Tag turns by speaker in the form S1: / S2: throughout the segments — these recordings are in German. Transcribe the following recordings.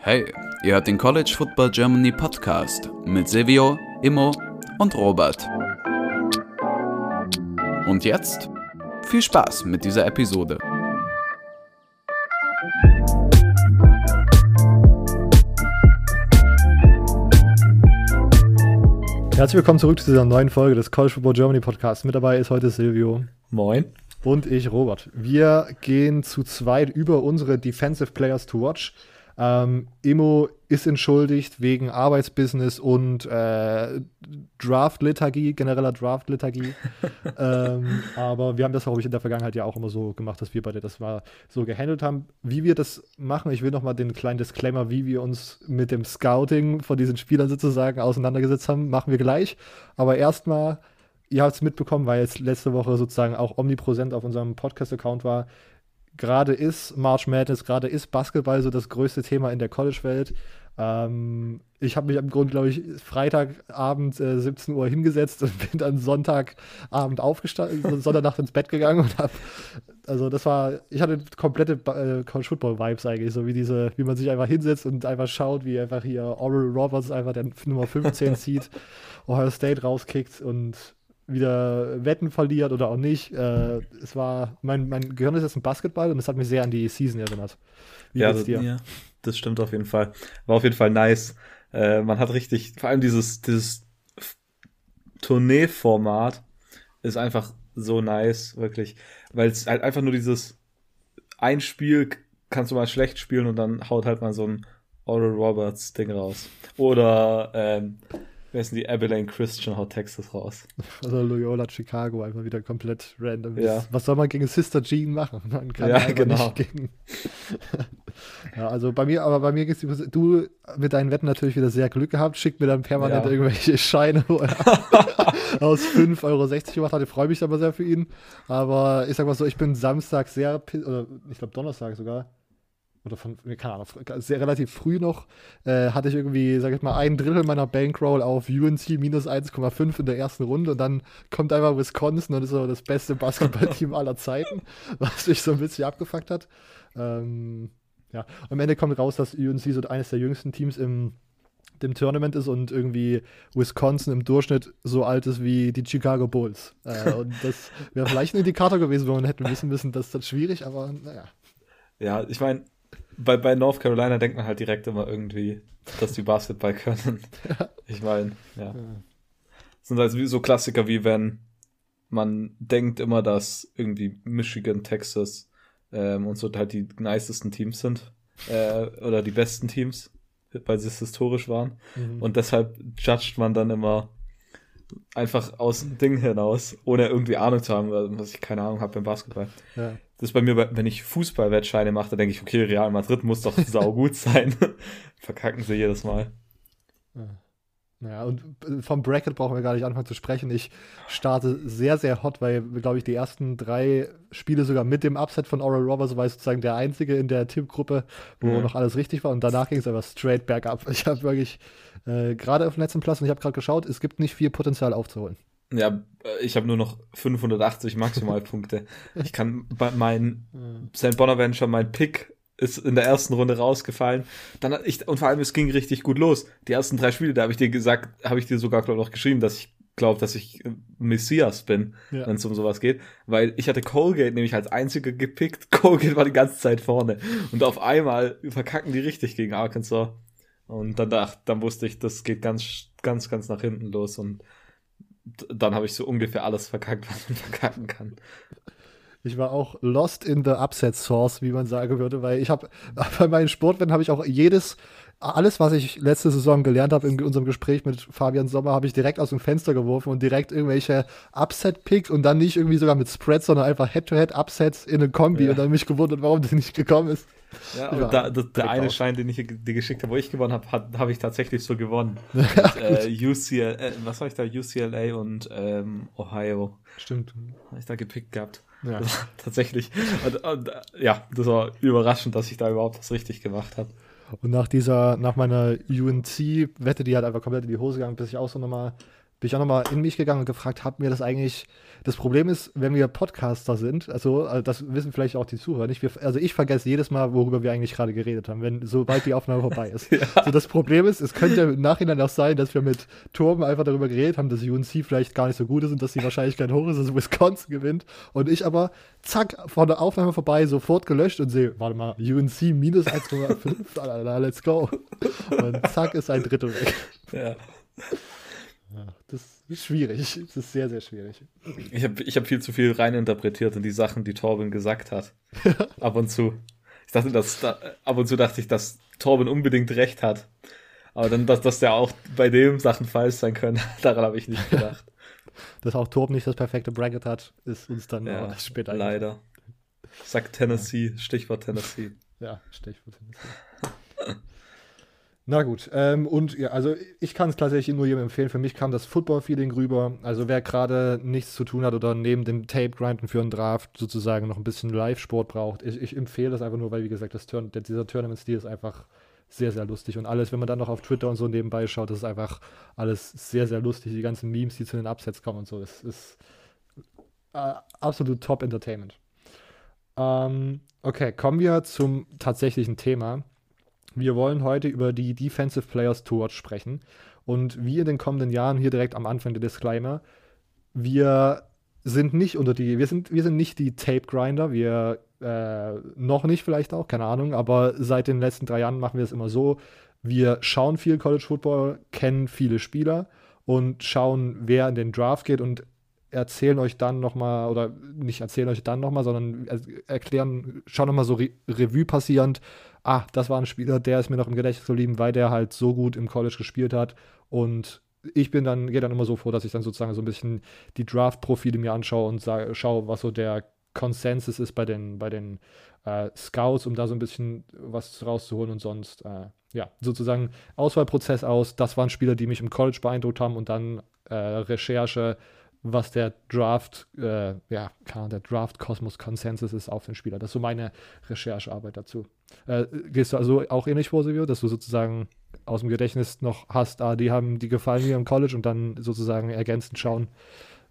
S1: Hey, ihr hört den College Football Germany Podcast mit Silvio, Immo und Robert. Und jetzt viel Spaß mit dieser Episode.
S2: Herzlich willkommen zurück zu dieser neuen Folge des College Football Germany Podcasts. Mit dabei ist heute Silvio.
S3: Moin.
S2: Und ich, Robert. Wir gehen zu zweit über unsere Defensive Players to Watch. Ähm, Immo ist entschuldigt wegen Arbeitsbusiness und äh, Draft-Liturgie, genereller Draft-Liturgie. ähm, aber wir haben das, glaube ich, in der Vergangenheit ja auch immer so gemacht, dass wir beide das mal so gehandelt haben. Wie wir das machen, ich will noch mal den kleinen Disclaimer, wie wir uns mit dem Scouting von diesen Spielern sozusagen auseinandergesetzt haben, machen wir gleich. Aber erstmal, ihr habt es mitbekommen, weil es letzte Woche sozusagen auch omnipräsent auf unserem Podcast-Account war gerade ist March Madness, gerade ist Basketball so das größte Thema in der College-Welt. Ähm, ich habe mich im Grunde, glaube ich, Freitagabend äh, 17 Uhr hingesetzt und bin dann Sonntagabend aufgestanden, Sonntagnacht ins Bett gegangen und habe, also das war, ich hatte komplette äh, College Football Vibes eigentlich, so wie diese, wie man sich einfach hinsetzt und einfach schaut, wie einfach hier Oral Roberts einfach der Nummer 15 zieht, Ohio State rauskickt und wieder Wetten verliert oder auch nicht. Äh, es war, mein, mein Gehirn ist jetzt ein Basketball und es hat mich sehr an die Season erinnert.
S3: Wie ja, das, ja, das stimmt auf jeden Fall. War auf jeden Fall nice. Äh, man hat richtig, vor allem dieses, dieses Tourneeformat ist einfach so nice, wirklich. Weil es halt einfach nur dieses ein Spiel kannst du mal schlecht spielen und dann haut halt mal so ein Oral Roberts Ding raus. Oder ähm, Wer ist denn die Abilene Christian haut Texas raus?
S2: Also Loyola Chicago einfach wieder komplett random.
S3: Ja.
S2: Was soll man gegen Sister Jean machen? Man
S3: kann ja, genau.
S2: gegen. ja, also bei mir, aber bei mir geht's du mit deinen Wetten natürlich wieder sehr Glück gehabt, schickt mir dann permanent ja. irgendwelche Scheine, wo er aus 5,60 Euro gemacht hat. Ich freue mich aber sehr für ihn. Aber ich sag mal so, ich bin Samstag sehr, oder ich glaube Donnerstag sogar, oder von, keine Ahnung, sehr relativ früh noch, äh, hatte ich irgendwie, sag ich mal, ein Drittel meiner Bankroll auf UNC minus 1,5 in der ersten Runde und dann kommt einfach Wisconsin und ist so das beste Basketballteam aller Zeiten, was mich so ein bisschen abgefuckt hat. Ähm, ja, und am Ende kommt raus, dass UNC so eines der jüngsten Teams im dem Tournament ist und irgendwie Wisconsin im Durchschnitt so alt ist wie die Chicago Bulls. Äh, und das wäre vielleicht ein Indikator gewesen, wo man hätte wissen müssen, dass das schwierig, aber naja.
S3: Ja, ich meine, bei, bei North Carolina denkt man halt direkt immer irgendwie, dass die Basketball können. Ich meine, ja. ja. Das sind halt so Klassiker wie wenn man denkt immer, dass irgendwie Michigan, Texas ähm, und so halt die nicesten Teams sind. Äh, oder die besten Teams, weil sie es historisch waren. Mhm. Und deshalb judgt man dann immer einfach aus dem Ding hinaus, ohne irgendwie Ahnung zu haben, was ich keine Ahnung habe beim Basketball. Ja. Das ist bei mir, wenn ich Fußballwettscheine mache, dann denke ich, okay, Real Madrid muss doch saugut sein. Verkacken sie jedes Mal.
S2: Ja, und vom Bracket brauchen wir gar nicht anfangen zu sprechen. Ich starte sehr, sehr hot, weil, glaube ich, die ersten drei Spiele sogar mit dem Upset von Oral Roberts war sozusagen der einzige in der Tippgruppe, wo mhm. noch alles richtig war. Und danach ging es aber straight bergab. Ich habe wirklich äh, gerade auf dem letzten Platz und ich habe gerade geschaut, es gibt nicht viel Potenzial aufzuholen.
S3: Ja, äh, ich habe nur noch 580 Maximalpunkte. ich kann bei mein St. Bonaventure, mein Pick ist in der ersten Runde rausgefallen. Dann ich und vor allem es ging richtig gut los. Die ersten drei Spiele, da habe ich dir gesagt, habe ich dir sogar glaub, noch geschrieben, dass ich glaube, dass ich äh, Messias bin, ja. wenn es um sowas geht, weil ich hatte Colgate nämlich als einziger gepickt. Colgate war die ganze Zeit vorne und auf einmal verkacken die richtig gegen Arkansas. Und dann dachte, dann wusste ich, das geht ganz, ganz, ganz nach hinten los und dann habe ich so ungefähr alles verkackt, was man verkacken kann.
S2: Ich war auch lost in the upset source, wie man sagen würde, weil ich habe bei meinen Sportwetten habe ich auch jedes alles, was ich letzte Saison gelernt habe in unserem Gespräch mit Fabian Sommer, habe ich direkt aus dem Fenster geworfen und direkt irgendwelche Upset-Picks und dann nicht irgendwie sogar mit Spreads, sondern einfach Head-to-Head-Upsets in eine Kombi ja. und dann mich gewundert, warum das nicht gekommen ist.
S3: Ja, und da, das, der eine. Schein, den ich dir geschickt habe, wo ich gewonnen habe, habe hab ich tatsächlich so gewonnen. Ja, äh, UCL, äh, was war ich da? UCLA und ähm, Ohio.
S2: Stimmt.
S3: Habe ich da gepickt gehabt. Ja. tatsächlich. Und, und, ja, das war überraschend, dass ich da überhaupt was richtig gemacht habe.
S2: Und nach dieser, nach meiner UNC-Wette, die hat einfach komplett in die Hose gegangen, bis ich auch so nochmal bin ich auch nochmal in mich gegangen und gefragt, hat mir das eigentlich. Das Problem ist, wenn wir Podcaster sind, also, also das wissen vielleicht auch die Zuhörer nicht, wir, also ich vergesse jedes Mal, worüber wir eigentlich gerade geredet haben, wenn sobald die Aufnahme vorbei ist. ja. So das Problem ist, es könnte im Nachhinein auch sein, dass wir mit Torben einfach darüber geredet haben, dass UNC vielleicht gar nicht so gut ist und dass die Wahrscheinlichkeit hoch ist, dass Wisconsin gewinnt. Und ich aber, zack, von der Aufnahme vorbei, sofort gelöscht und sehe, warte mal, UNC minus 1,5, let's go. Und zack, ist ein Drittel weg. Ja. Schwierig. Das ist sehr, sehr schwierig.
S3: Ich habe ich hab viel zu viel reininterpretiert in die Sachen, die Torben gesagt hat. ab und zu. Ich dachte, dass da, ab und zu dachte ich, dass Torben unbedingt recht hat. Aber dann, dass, dass der auch bei dem Sachen falsch sein können, daran habe ich nicht gedacht.
S2: dass auch Torben nicht das perfekte Bracket hat, ist uns dann
S3: ja, später. Leider. Sagt Tennessee, ja. Stichwort Tennessee.
S2: Ja, Stichwort Tennessee. Na gut, ähm, und ja, also ich kann es tatsächlich nur jedem empfehlen. Für mich kam das Football-Feeling rüber. Also wer gerade nichts zu tun hat oder neben dem Tape-Grinden für einen Draft sozusagen noch ein bisschen Live-Sport braucht, ich, ich, empfehle das einfach nur, weil wie gesagt, das Turn dieser Tournament-Stil ist einfach sehr, sehr lustig. Und alles, wenn man dann noch auf Twitter und so nebenbei schaut, das ist einfach alles sehr, sehr lustig. Die ganzen Memes, die zu den Upsets kommen und so, das ist äh, absolut Top-Entertainment. Ähm, okay, kommen wir zum tatsächlichen Thema. Wir wollen heute über die Defensive Players to Watch sprechen. Und wie in den kommenden Jahren, hier direkt am Anfang der Disclaimer, wir sind nicht unter die, wir sind, wir sind nicht die Tape Grinder, wir äh, noch nicht vielleicht auch, keine Ahnung, aber seit den letzten drei Jahren machen wir es immer so. Wir schauen viel College Football, kennen viele Spieler und schauen, wer in den Draft geht und erzählen euch dann nochmal, oder nicht erzählen euch dann nochmal, sondern erklären, schauen nochmal so Re Revue passierend, ah, das war ein Spieler, der ist mir noch im Gedächtnis geblieben, weil der halt so gut im College gespielt hat. Und ich bin dann, gehe dann immer so vor, dass ich dann sozusagen so ein bisschen die Draft-Profile mir anschaue und sage, schaue, was so der Konsensus ist bei den, bei den äh, Scouts, um da so ein bisschen was rauszuholen und sonst, äh, ja, sozusagen Auswahlprozess aus. Das waren Spieler, die mich im College beeindruckt haben und dann äh, Recherche, was der Draft, äh, ja, der Draft-Kosmos-Konsensus ist auf den Spieler. Das ist so meine Recherchearbeit dazu. Äh, gehst du also auch ähnlich vor, Silvio, dass du sozusagen aus dem Gedächtnis noch hast, ah, die haben, die gefallen mir im College und dann sozusagen ergänzend schauen,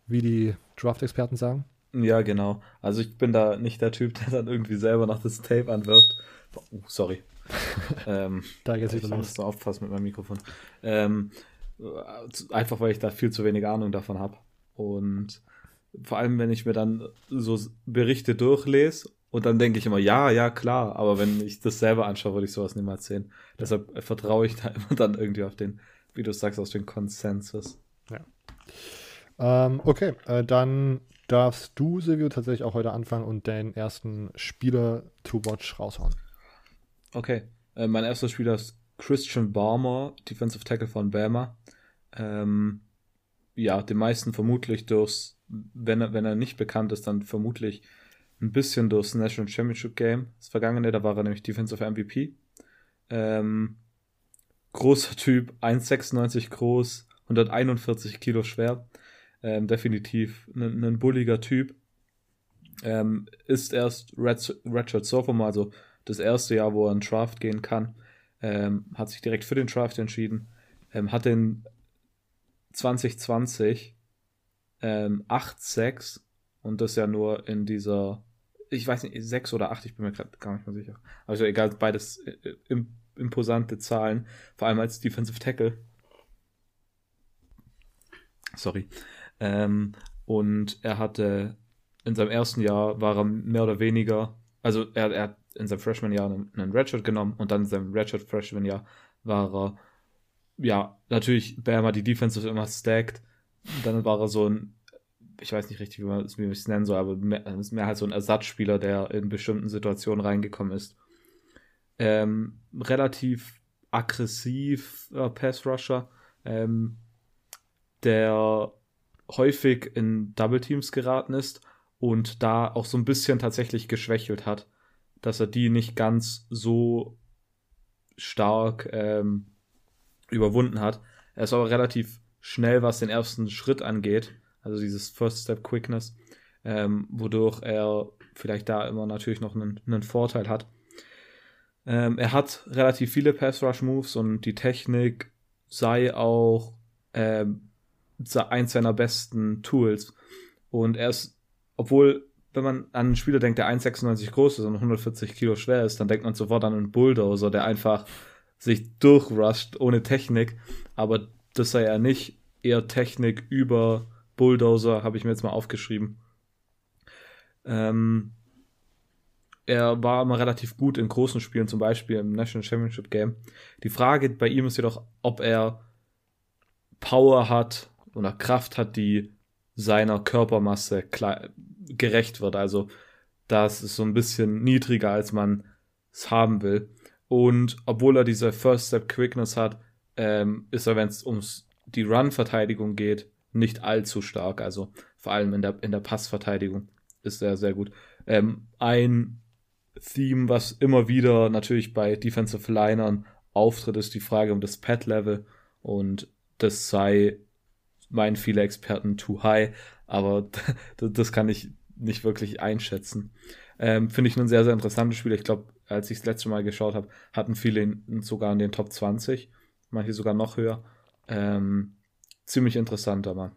S2: wie die Draft-Experten sagen?
S3: Ja, genau. Also ich bin da nicht der Typ, der dann irgendwie selber noch das Tape anwirft. Oh, sorry. ähm, da geht's wieder ich muss aufpassen mit meinem Mikrofon. Ähm, einfach weil ich da viel zu wenig Ahnung davon habe. Und vor allem, wenn ich mir dann so Berichte durchlese und dann denke ich immer, ja, ja, klar, aber wenn ich das selber anschaue, würde ich sowas niemals sehen. Deshalb vertraue ich da immer dann irgendwie auf den, wie du sagst, aus dem Konsensus.
S2: Ja. Ähm, okay, äh, dann darfst du, Silvio, tatsächlich auch heute anfangen und den ersten Spieler to watch raushauen.
S3: Okay, äh, mein erster Spieler ist Christian Barmer, Defensive Tackle von Bama. Ähm, ja, den meisten vermutlich durchs, wenn er, wenn er nicht bekannt ist, dann vermutlich ein bisschen durchs National Championship Game. Das vergangene, da war er nämlich Defensive MVP. Ähm, großer Typ, 1,96 groß, 141 Kilo schwer. Ähm, definitiv ein, ein bulliger Typ. Ähm, ist erst Red, Redshirt Sophomore, also das erste Jahr, wo er in Draft gehen kann. Ähm, hat sich direkt für den Draft entschieden. Ähm, hat den 2020 ähm, 8-6 und das ja nur in dieser, ich weiß nicht, 6 oder 8, ich bin mir gerade gar nicht mehr sicher. Also egal, beides äh, imposante Zahlen, vor allem als Defensive Tackle. Sorry. Ähm, und er hatte in seinem ersten Jahr war er mehr oder weniger, also er, er hat in seinem Freshman-Jahr einen, einen Redshirt genommen und dann in seinem Redshirt-Freshman-Jahr war er ja, natürlich Bama die Defense immer stacked. Dann war er so ein, ich weiß nicht richtig, wie man es nennen soll, aber mehr, mehr halt so ein Ersatzspieler, der in bestimmten Situationen reingekommen ist. Ähm, relativ aggressiv äh, Pass-Rusher, ähm, der häufig in Double Teams geraten ist und da auch so ein bisschen tatsächlich geschwächelt hat, dass er die nicht ganz so stark ähm, überwunden hat. Er ist aber relativ schnell, was den ersten Schritt angeht, also dieses First Step Quickness, ähm, wodurch er vielleicht da immer natürlich noch einen, einen Vorteil hat. Ähm, er hat relativ viele Pass Rush Moves und die Technik sei auch ähm, eins seiner besten Tools. Und er ist, obwohl, wenn man an einen Spieler denkt, der 1,96 groß ist und 140 Kilo schwer ist, dann denkt man sofort an einen Bulldozer, der einfach sich durchrusht ohne Technik. Aber das sei er nicht. Eher Technik über Bulldozer, habe ich mir jetzt mal aufgeschrieben. Ähm, er war immer relativ gut in großen Spielen, zum Beispiel im National Championship Game. Die Frage bei ihm ist jedoch, ob er Power hat oder Kraft hat, die seiner Körpermasse gerecht wird. Also das ist so ein bisschen niedriger, als man es haben will. Und obwohl er diese First Step Quickness hat, ähm, ist er, wenn es ums die Run-Verteidigung geht, nicht allzu stark. Also vor allem in der, in der Passverteidigung ist er sehr gut. Ähm, ein Theme, was immer wieder natürlich bei Defensive Linern auftritt, ist die Frage um das Pad-Level. Und das sei, meinen viele Experten, too high. Aber das kann ich nicht wirklich einschätzen. Ähm, Finde ich ein sehr, sehr interessantes Spiel. Ich glaube, als ich das letzte Mal geschaut habe, hatten viele ihn sogar in den Top 20, manche sogar noch höher. Ähm, ziemlich interessanter Mann.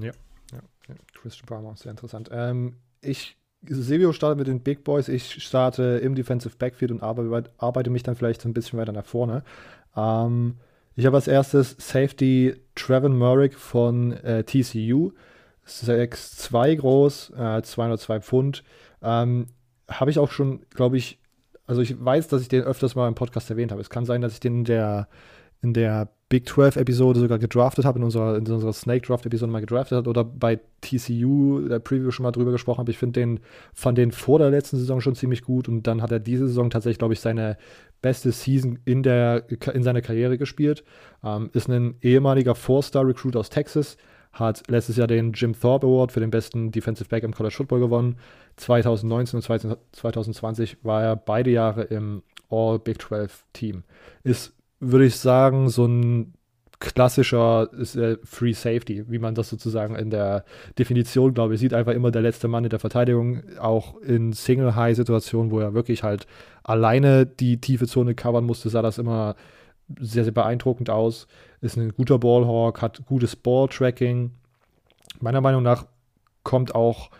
S2: Ja, ja, ja. Christian Palmer, sehr interessant. Ähm, ich, Silvio startet mit den Big Boys, ich starte im Defensive Backfield und arbeite, arbeite mich dann vielleicht so ein bisschen weiter nach vorne. Ähm, ich habe als erstes Safety Trevin Murray von äh, TCU. 6'2 groß, äh, 202 Pfund. Ähm, habe ich auch schon, glaube ich, also ich weiß, dass ich den öfters mal im Podcast erwähnt habe. Es kann sein, dass ich den in der, in der Big 12 Episode sogar gedraftet habe, in unserer, in unserer Snake Draft Episode mal gedraftet hat oder bei TCU der Preview schon mal drüber gesprochen habe. Ich finde den, fand den vor der letzten Saison schon ziemlich gut und dann hat er diese Saison tatsächlich, glaube ich, seine beste Season in, der, in seiner Karriere gespielt. Ähm, ist ein ehemaliger Four-Star-Recruit aus Texas, hat letztes Jahr den Jim Thorpe Award für den besten Defensive Back im College Football gewonnen. 2019 und 2020 war er beide Jahre im All Big 12 Team. Ist, würde ich sagen, so ein klassischer äh, Free Safety, wie man das sozusagen in der Definition, glaube ich, sieht. Einfach immer der letzte Mann in der Verteidigung, auch in Single-High-Situationen, wo er wirklich halt alleine die tiefe Zone covern musste, sah das immer sehr, sehr beeindruckend aus. Ist ein guter Ballhawk, hat gutes Ball-Tracking. Meiner Meinung nach kommt auch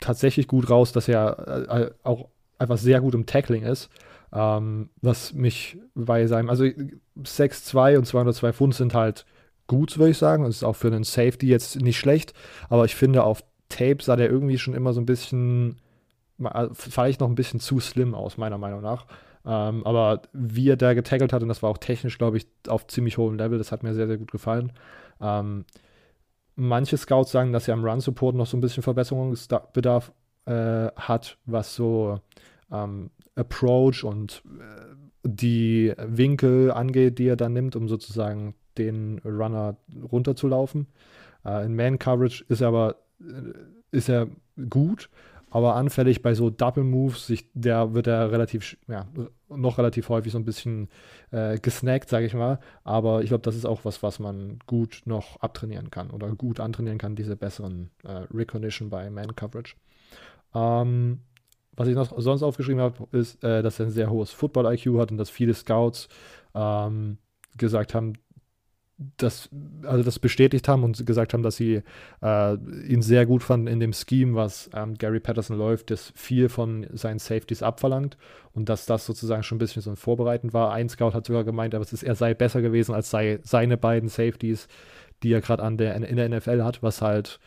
S2: tatsächlich gut raus, dass er äh, auch einfach sehr gut im Tackling ist. Ähm, was mich bei seinem, also 6'2 und 202 Pfund sind halt gut, würde ich sagen. Das ist auch für einen Safety jetzt nicht schlecht. Aber ich finde, auf Tape sah der irgendwie schon immer so ein bisschen, äh, vielleicht noch ein bisschen zu slim aus, meiner Meinung nach. Ähm, aber wie er da getackelt hat, und das war auch technisch, glaube ich, auf ziemlich hohem Level, das hat mir sehr, sehr gut gefallen. Ähm, manche Scouts sagen, dass er am Run-Support noch so ein bisschen Verbesserungsbedarf äh, hat, was so ähm, Approach und äh, die Winkel angeht, die er dann nimmt, um sozusagen den Runner runterzulaufen. Äh, in Man-Coverage ist er aber äh, ist er gut, aber anfällig bei so Double Moves, sich, der wird er relativ, ja, noch relativ häufig so ein bisschen äh, gesnackt, sage ich mal. Aber ich glaube, das ist auch was, was man gut noch abtrainieren kann oder gut antrainieren kann, diese besseren äh, Recognition bei Man Coverage. Ähm, was ich noch sonst aufgeschrieben habe, ist, äh, dass er ein sehr hohes Football-IQ hat und dass viele Scouts ähm, gesagt haben, das, also das bestätigt haben und gesagt haben, dass sie äh, ihn sehr gut fanden in dem Scheme, was ähm, Gary Patterson läuft, das viel von seinen Safeties abverlangt und dass das sozusagen schon ein bisschen so ein Vorbereitend war. Ein Scout hat sogar gemeint, aber es ist, er sei besser gewesen als sei, seine beiden Safeties, die er gerade in der NFL hat, was halt,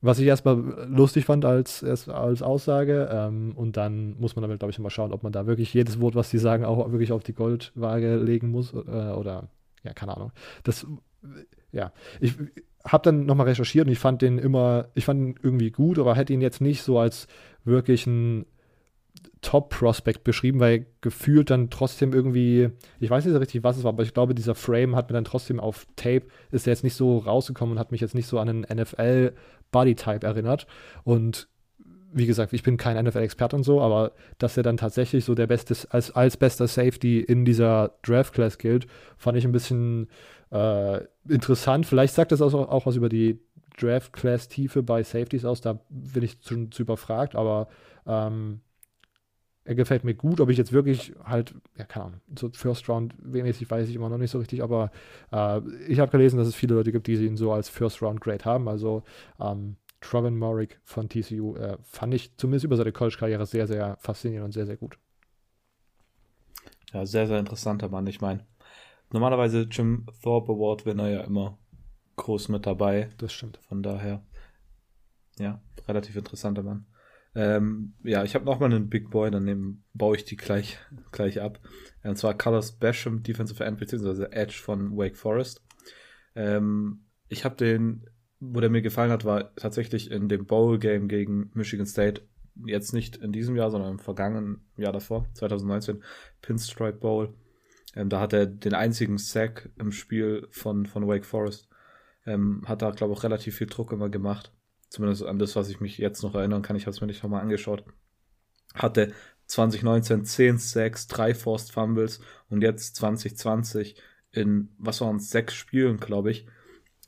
S2: was ich erstmal lustig fand als, als Aussage. Ähm, und dann muss man damit, glaube ich, mal schauen, ob man da wirklich jedes Wort, was sie sagen, auch wirklich auf die Goldwaage legen muss äh, oder ja, keine Ahnung. Das, ja, ich habe dann nochmal recherchiert und ich fand den immer, ich fand ihn irgendwie gut, aber hätte ihn jetzt nicht so als wirklich ein Top-Prospect beschrieben, weil gefühlt dann trotzdem irgendwie, ich weiß nicht so richtig, was es war, aber ich glaube, dieser Frame hat mir dann trotzdem auf Tape, ist er jetzt nicht so rausgekommen und hat mich jetzt nicht so an einen NFL-Body-Type erinnert. Und wie gesagt, ich bin kein NFL-Experte und so, aber dass er dann tatsächlich so der beste, als, als bester Safety in dieser Draft-Class gilt, fand ich ein bisschen äh, interessant. Vielleicht sagt das auch, auch was über die Draft-Class-Tiefe bei Safeties aus, da bin ich zu, zu überfragt, aber ähm, er gefällt mir gut. Ob ich jetzt wirklich halt, ja, keine Ahnung, so First Round mäßig weiß ich immer noch nicht so richtig, aber äh, ich habe gelesen, dass es viele Leute gibt, die ihn so als First Round Grade haben. Also ähm, Trovin Morrick von TCU äh, fand ich zumindest über seine College-Karriere sehr, sehr faszinierend und sehr, sehr gut.
S3: Ja, sehr, sehr interessanter Mann. Ich meine, normalerweise Jim Thorpe Award wäre er ja immer groß mit dabei.
S2: Das stimmt.
S3: Von daher, ja, relativ interessanter Mann. Ähm, ja, ich habe nochmal einen Big Boy, dann baue ich die gleich, gleich ab. Und zwar Carlos Basham, Defensive End, beziehungsweise Edge von Wake Forest. Ähm, ich habe den, wo der mir gefallen hat, war tatsächlich in dem Bowl-Game gegen Michigan State. Jetzt nicht in diesem Jahr, sondern im vergangenen Jahr davor, 2019, Pinstripe Bowl. Ähm, da hat er den einzigen Sack im Spiel von, von Wake Forest. Ähm, hat da, glaube ich, auch relativ viel Druck immer gemacht. Zumindest an das, was ich mich jetzt noch erinnern kann. Ich habe es mir nicht nochmal angeschaut. Hatte 2019 10 Sacks, 3 Forced Fumbles und jetzt 2020 in, was waren es, 6 Spielen, glaube ich,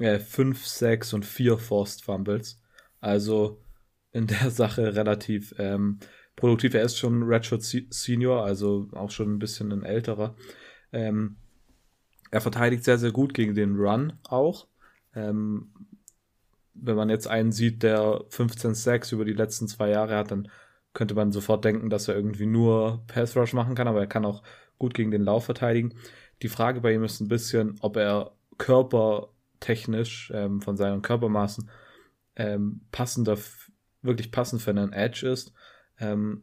S3: äh, 5 Sacks und 4 Forced Fumbles. Also in der Sache relativ ähm, produktiv. Er ist schon Redshirt Senior, also auch schon ein bisschen ein älterer. Ähm, er verteidigt sehr, sehr gut gegen den Run auch. Ähm, wenn man jetzt einen sieht, der 15 Sacks über die letzten zwei Jahre hat, dann könnte man sofort denken, dass er irgendwie nur Pass Rush machen kann, aber er kann auch gut gegen den Lauf verteidigen. Die Frage bei ihm ist ein bisschen, ob er körpertechnisch ähm, von seinen Körpermaßen ähm, passender, wirklich passend für einen Edge ist. Ähm,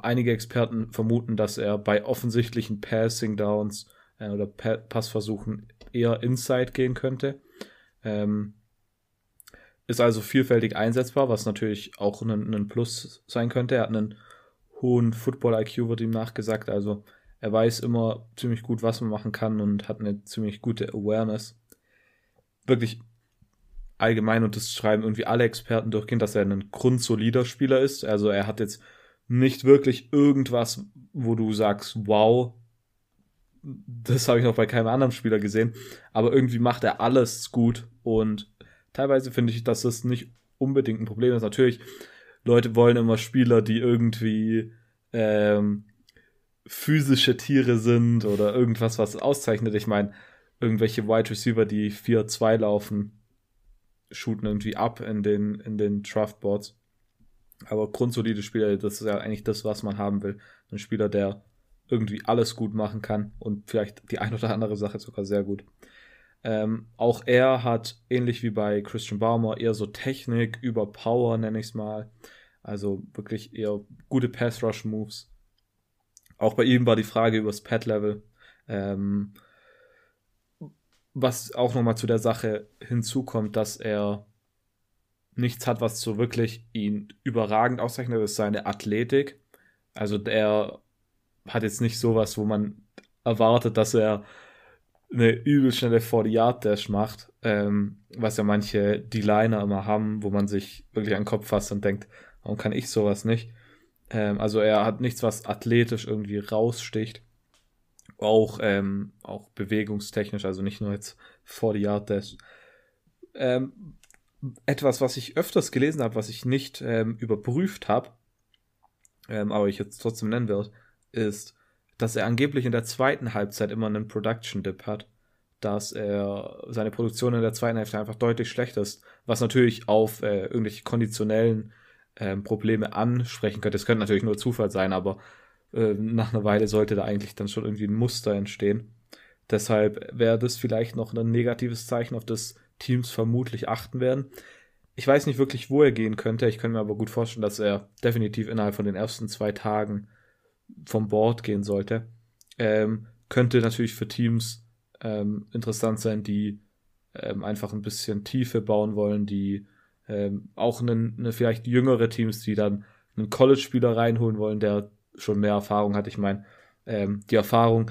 S3: einige Experten vermuten, dass er bei offensichtlichen Passing Downs äh, oder pa Passversuchen eher Inside gehen könnte. Ähm, ist also vielfältig einsetzbar, was natürlich auch ein, ein Plus sein könnte. Er hat einen hohen Football-IQ, wird ihm nachgesagt. Also er weiß immer ziemlich gut, was man machen kann und hat eine ziemlich gute Awareness. Wirklich allgemein und das schreiben irgendwie alle Experten durchgehend, dass er ein grundsolider Spieler ist. Also er hat jetzt nicht wirklich irgendwas, wo du sagst, wow, das habe ich noch bei keinem anderen Spieler gesehen. Aber irgendwie macht er alles gut und teilweise finde ich, dass das nicht unbedingt ein Problem ist. Natürlich, Leute wollen immer Spieler, die irgendwie ähm, physische Tiere sind oder irgendwas, was auszeichnet. Ich meine, irgendwelche Wide Receiver, die 4-2 laufen, shooten irgendwie ab in den, in den Draftboards. Aber grundsolide Spieler, das ist ja eigentlich das, was man haben will. Ein Spieler, der irgendwie alles gut machen kann und vielleicht die ein oder andere Sache sogar sehr gut. Ähm, auch er hat, ähnlich wie bei Christian Baumer, eher so Technik über Power, nenne ich es mal. Also wirklich eher gute Pass-Rush-Moves. Auch bei ihm war die Frage über das Pad-Level. Ähm, was auch nochmal zu der Sache hinzukommt, dass er nichts hat, was so wirklich ihn überragend auszeichnet, ist seine Athletik. Also der hat jetzt nicht sowas, wo man erwartet, dass er eine übel schnelle 40-Yard-Dash macht, ähm, was ja manche D-Liner immer haben, wo man sich wirklich an den Kopf fasst und denkt, warum kann ich sowas nicht? Ähm, also er hat nichts, was athletisch irgendwie raussticht. Auch, ähm, auch bewegungstechnisch, also nicht nur jetzt 40-Yard-Dash. Ähm, etwas, was ich öfters gelesen habe, was ich nicht ähm, überprüft habe, ähm, aber ich jetzt trotzdem nennen werde, ist, dass er angeblich in der zweiten Halbzeit immer einen Production Dip hat, dass er seine Produktion in der zweiten Hälfte einfach deutlich schlechter ist, was natürlich auf äh, irgendwelche konditionellen äh, Probleme ansprechen könnte. Es könnte natürlich nur Zufall sein, aber äh, nach einer Weile sollte da eigentlich dann schon irgendwie ein Muster entstehen. Deshalb wäre das vielleicht noch ein negatives Zeichen, auf das Teams vermutlich achten werden. Ich weiß nicht wirklich, wo er gehen könnte. Ich könnte mir aber gut vorstellen, dass er definitiv innerhalb von den ersten zwei Tagen vom Board gehen sollte. Ähm, könnte natürlich für Teams ähm, interessant sein, die ähm, einfach ein bisschen Tiefe bauen wollen, die ähm, auch eine, eine vielleicht jüngere Teams, die dann einen College-Spieler reinholen wollen, der schon mehr Erfahrung hat. Ich meine, ähm, die Erfahrung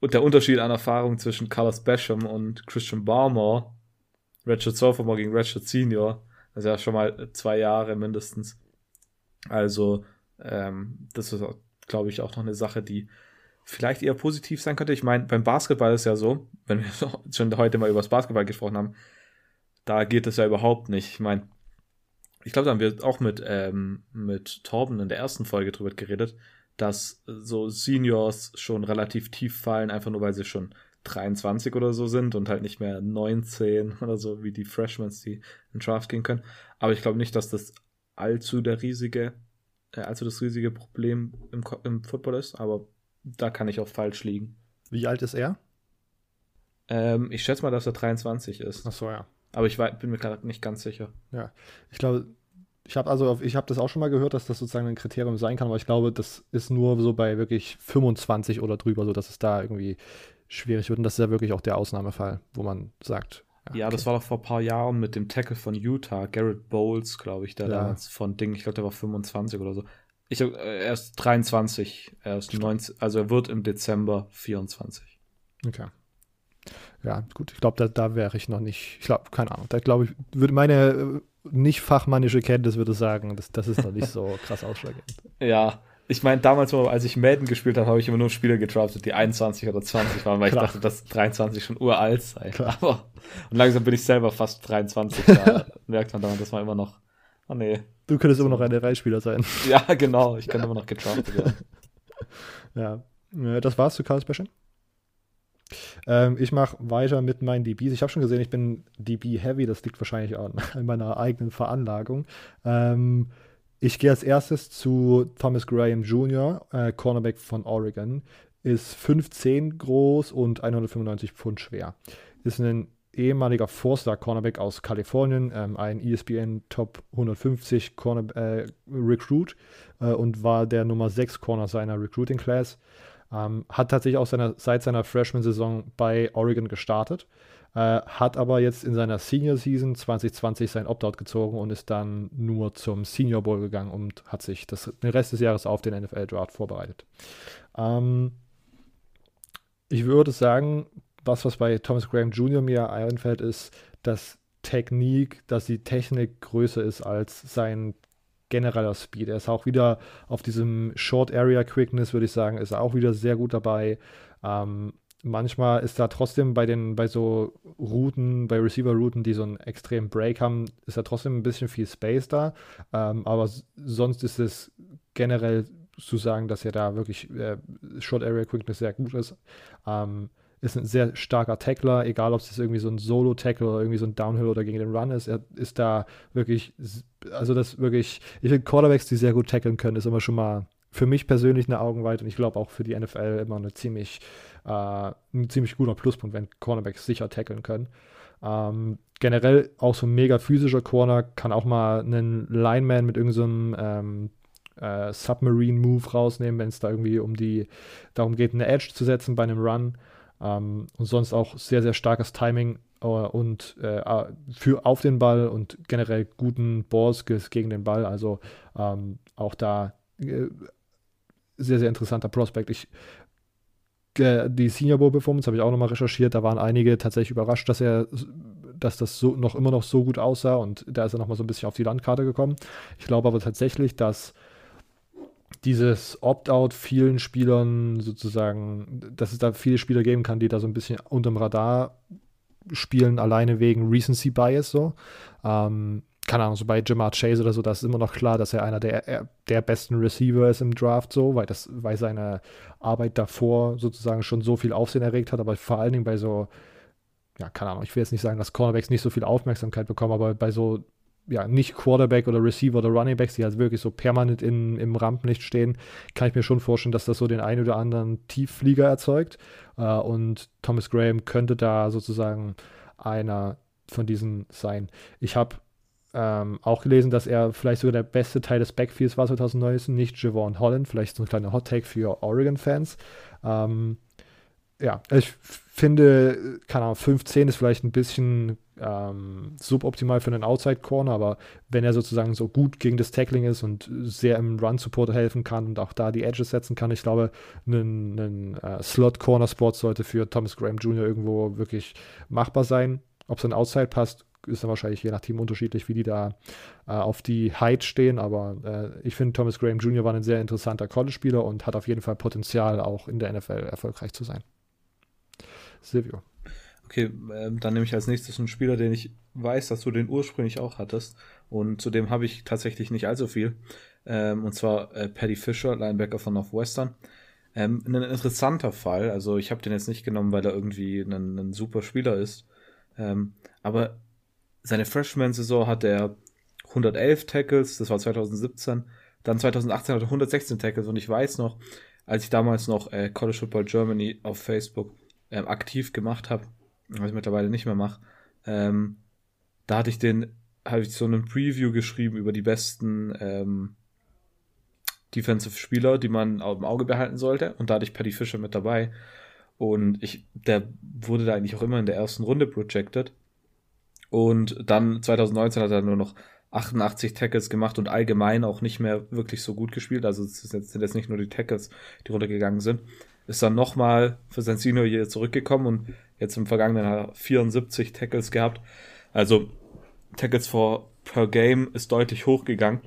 S3: und der Unterschied an Erfahrung zwischen Carlos Basham und Christian Barmore, Redshirt Sophomore gegen Redshirt Senior, das ist ja schon mal zwei Jahre mindestens. Also, ähm, das ist glaube ich, auch noch eine Sache, die vielleicht eher positiv sein könnte. Ich meine, beim Basketball ist ja so, wenn wir schon heute mal über das Basketball gesprochen haben, da geht es ja überhaupt nicht. Ich meine, ich glaube, da haben wir auch mit, ähm, mit Torben in der ersten Folge drüber geredet, dass so Seniors schon relativ tief fallen, einfach nur weil sie schon 23 oder so sind und halt nicht mehr 19 oder so wie die Freshmen, die in den Draft gehen können. Aber ich glaube nicht, dass das allzu der riesige, äh, allzu das riesige Problem im, im Football ist, aber da kann ich auch falsch liegen.
S2: Wie alt ist er?
S3: Ähm, ich schätze mal, dass er 23 ist.
S2: Ach so, ja.
S3: Aber ich war, bin mir gerade nicht ganz sicher.
S2: Ja, ich glaube, ich habe also, ich habe das auch schon mal gehört, dass das sozusagen ein Kriterium sein kann, aber ich glaube, das ist nur so bei wirklich 25 oder drüber, so dass es da irgendwie schwierig wird. Und das ist ja wirklich auch der Ausnahmefall, wo man sagt.
S3: Ja, ja okay. das war doch vor ein paar Jahren mit dem Tackle von Utah, Garrett Bowles, glaube ich, der ja. damals von Ding, ich glaube, der war 25 oder so. Ich, äh, er ist 23, er ist 19, also er wird im Dezember 24.
S2: Okay. Ja, gut, ich glaube, da, da wäre ich noch nicht, ich glaube, keine Ahnung, da glaube ich, würde meine äh, nicht fachmännische Kenntnis würde sagen, das, das ist noch nicht so krass ausschlaggebend.
S3: Ja, ich meine, damals, als ich Madden gespielt habe, habe ich immer nur Spieler gedraftet, die 21 oder 20 waren, weil Klar. ich dachte, dass 23 schon uralt sei. Klar. Aber, und langsam bin ich selber fast 23, da merkt man dann, dass man immer noch, oh nee.
S2: Du könntest immer noch ein NRI-Spieler sein.
S3: Ja, genau, ich könnte immer noch gedraftet werden.
S2: ja. ja, das war's zu Karl Special. Ähm, ich mache weiter mit meinen DBs. Ich habe schon gesehen, ich bin DB-heavy. Das liegt wahrscheinlich an, an meiner eigenen Veranlagung. Ähm, ich gehe als erstes zu Thomas Graham Jr., äh, Cornerback von Oregon. Ist 5'10 groß und 195 Pfund schwer. Ist ein ehemaliger Four-Star-Cornerback aus Kalifornien, ähm, ein ESPN Top 150 Corner, äh, Recruit äh, und war der Nummer 6 Corner seiner Recruiting Class. Ähm, hat tatsächlich auch seiner, seit seiner Freshman-Saison bei Oregon gestartet, äh, hat aber jetzt in seiner Senior-Season 2020 sein Opt-out gezogen und ist dann nur zum Senior Bowl gegangen und hat sich das, den Rest des Jahres auf den NFL-Draft vorbereitet. Ähm, ich würde sagen, was, was bei Thomas Graham Jr. mir einfällt, ist, dass Technik, dass die Technik größer ist als sein genereller Speed. Er ist auch wieder auf diesem Short Area Quickness, würde ich sagen, ist er auch wieder sehr gut dabei. Ähm, manchmal ist da trotzdem bei den, bei so Routen, bei Receiver-Routen, die so einen extremen Break haben, ist da trotzdem ein bisschen viel Space da. Ähm, aber sonst ist es generell zu sagen, dass er da wirklich äh, Short Area Quickness sehr gut ist. Ähm, ist ein sehr starker Tackler, egal ob es irgendwie so ein Solo-Tackle oder irgendwie so ein Downhill oder gegen den Run ist. Er ist da wirklich, also das wirklich, ich finde Quarterbacks, die sehr gut tackeln können, ist immer schon mal für mich persönlich eine Augenweite und ich glaube auch für die NFL immer eine ziemlich, äh, ein ziemlich guter Pluspunkt, wenn Cornerbacks sicher tackeln können. Ähm, generell auch so ein mega physischer Corner kann auch mal einen Lineman mit irgendeinem so ähm, äh, Submarine-Move rausnehmen, wenn es da irgendwie um die, darum geht, eine Edge zu setzen bei einem Run. Ähm, und sonst auch sehr, sehr starkes Timing äh, und äh, für auf den Ball und generell guten Ballskills gegen den Ball. Also ähm, auch da äh, sehr, sehr interessanter Prospekt. Ich äh, die Senior Bowl Performance habe ich auch nochmal recherchiert. Da waren einige tatsächlich überrascht, dass er, dass das so noch immer noch so gut aussah und da ist er nochmal so ein bisschen auf die Landkarte gekommen. Ich glaube aber tatsächlich, dass dieses Opt-out vielen Spielern sozusagen, dass es da viele Spieler geben kann, die da so ein bisschen unterm Radar spielen, alleine wegen Recency Bias so. Ähm, keine Ahnung, so bei Jamar Chase oder so, da ist immer noch klar, dass er einer der, der besten Receiver ist im Draft, so, weil das, weil seine Arbeit davor sozusagen schon so viel Aufsehen erregt hat, aber vor allen Dingen bei so, ja, keine Ahnung, ich will jetzt nicht sagen, dass Cornerbacks nicht so viel Aufmerksamkeit bekommen, aber bei so ja, nicht Quarterback oder Receiver oder Running Backs, die halt wirklich so permanent in, im Rampenlicht stehen, kann ich mir schon vorstellen, dass das so den einen oder anderen Tiefflieger erzeugt. Äh, und Thomas Graham könnte da sozusagen einer von diesen sein. Ich habe ähm, auch gelesen, dass er vielleicht sogar der beste Teil des Backfields war 2019, nicht Javon Holland, vielleicht so ein kleiner Hot Take für Oregon-Fans. Ähm, ja, ich finde, keine Ahnung, 15 ist vielleicht ein bisschen ähm, suboptimal für einen Outside Corner, aber wenn er sozusagen so gut gegen das Tackling ist und sehr im Run Support helfen kann und auch da die Edges setzen kann, ich glaube, ein, ein uh, Slot Corner Spot sollte für Thomas Graham Jr. irgendwo wirklich machbar sein. Ob es dann Outside passt, ist dann wahrscheinlich je nach Team unterschiedlich, wie die da äh, auf die Height stehen. Aber äh, ich finde, Thomas Graham Jr. war ein sehr interessanter College-Spieler und hat auf jeden Fall Potenzial, auch in der NFL erfolgreich zu sein. Silvio.
S3: Okay, ähm, dann nehme ich als nächstes einen Spieler, den ich weiß, dass du den ursprünglich auch hattest. Und zu dem habe ich tatsächlich nicht allzu viel. Ähm, und zwar äh, Paddy Fisher, Linebacker von Northwestern. Ähm, ein interessanter Fall. Also ich habe den jetzt nicht genommen, weil er irgendwie ein, ein super Spieler ist. Aber seine Freshman-Saison hat er 111 Tackles, das war 2017. Dann 2018 hat er 116 Tackles und ich weiß noch, als ich damals noch äh, College Football Germany auf Facebook äh, aktiv gemacht habe, was ich mittlerweile nicht mehr mache, ähm, da hatte ich den, habe ich so einen Preview geschrieben über die besten ähm, Defensive Spieler, die man dem Auge behalten sollte. Und da hatte ich Paddy Fischer mit dabei. Und ich, der wurde da eigentlich auch immer in der ersten Runde projected. Und dann 2019 hat er nur noch 88 Tackles gemacht und allgemein auch nicht mehr wirklich so gut gespielt. Also es sind jetzt nicht nur die Tackles, die runtergegangen sind. Ist dann nochmal für sein Senior hier zurückgekommen und jetzt im vergangenen Jahr 74 Tackles gehabt. Also Tackles for, per Game ist deutlich hochgegangen.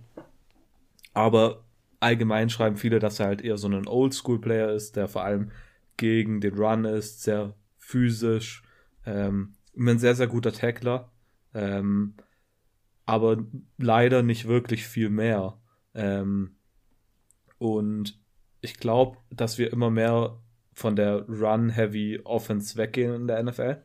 S3: Aber allgemein schreiben viele, dass er halt eher so ein Oldschool-Player ist, der vor allem gegen den Run ist, sehr physisch, ähm, ein sehr, sehr guter Tackler. Ähm, aber leider nicht wirklich viel mehr. Ähm, und ich glaube, dass wir immer mehr von der Run-Heavy Offense weggehen in der NFL.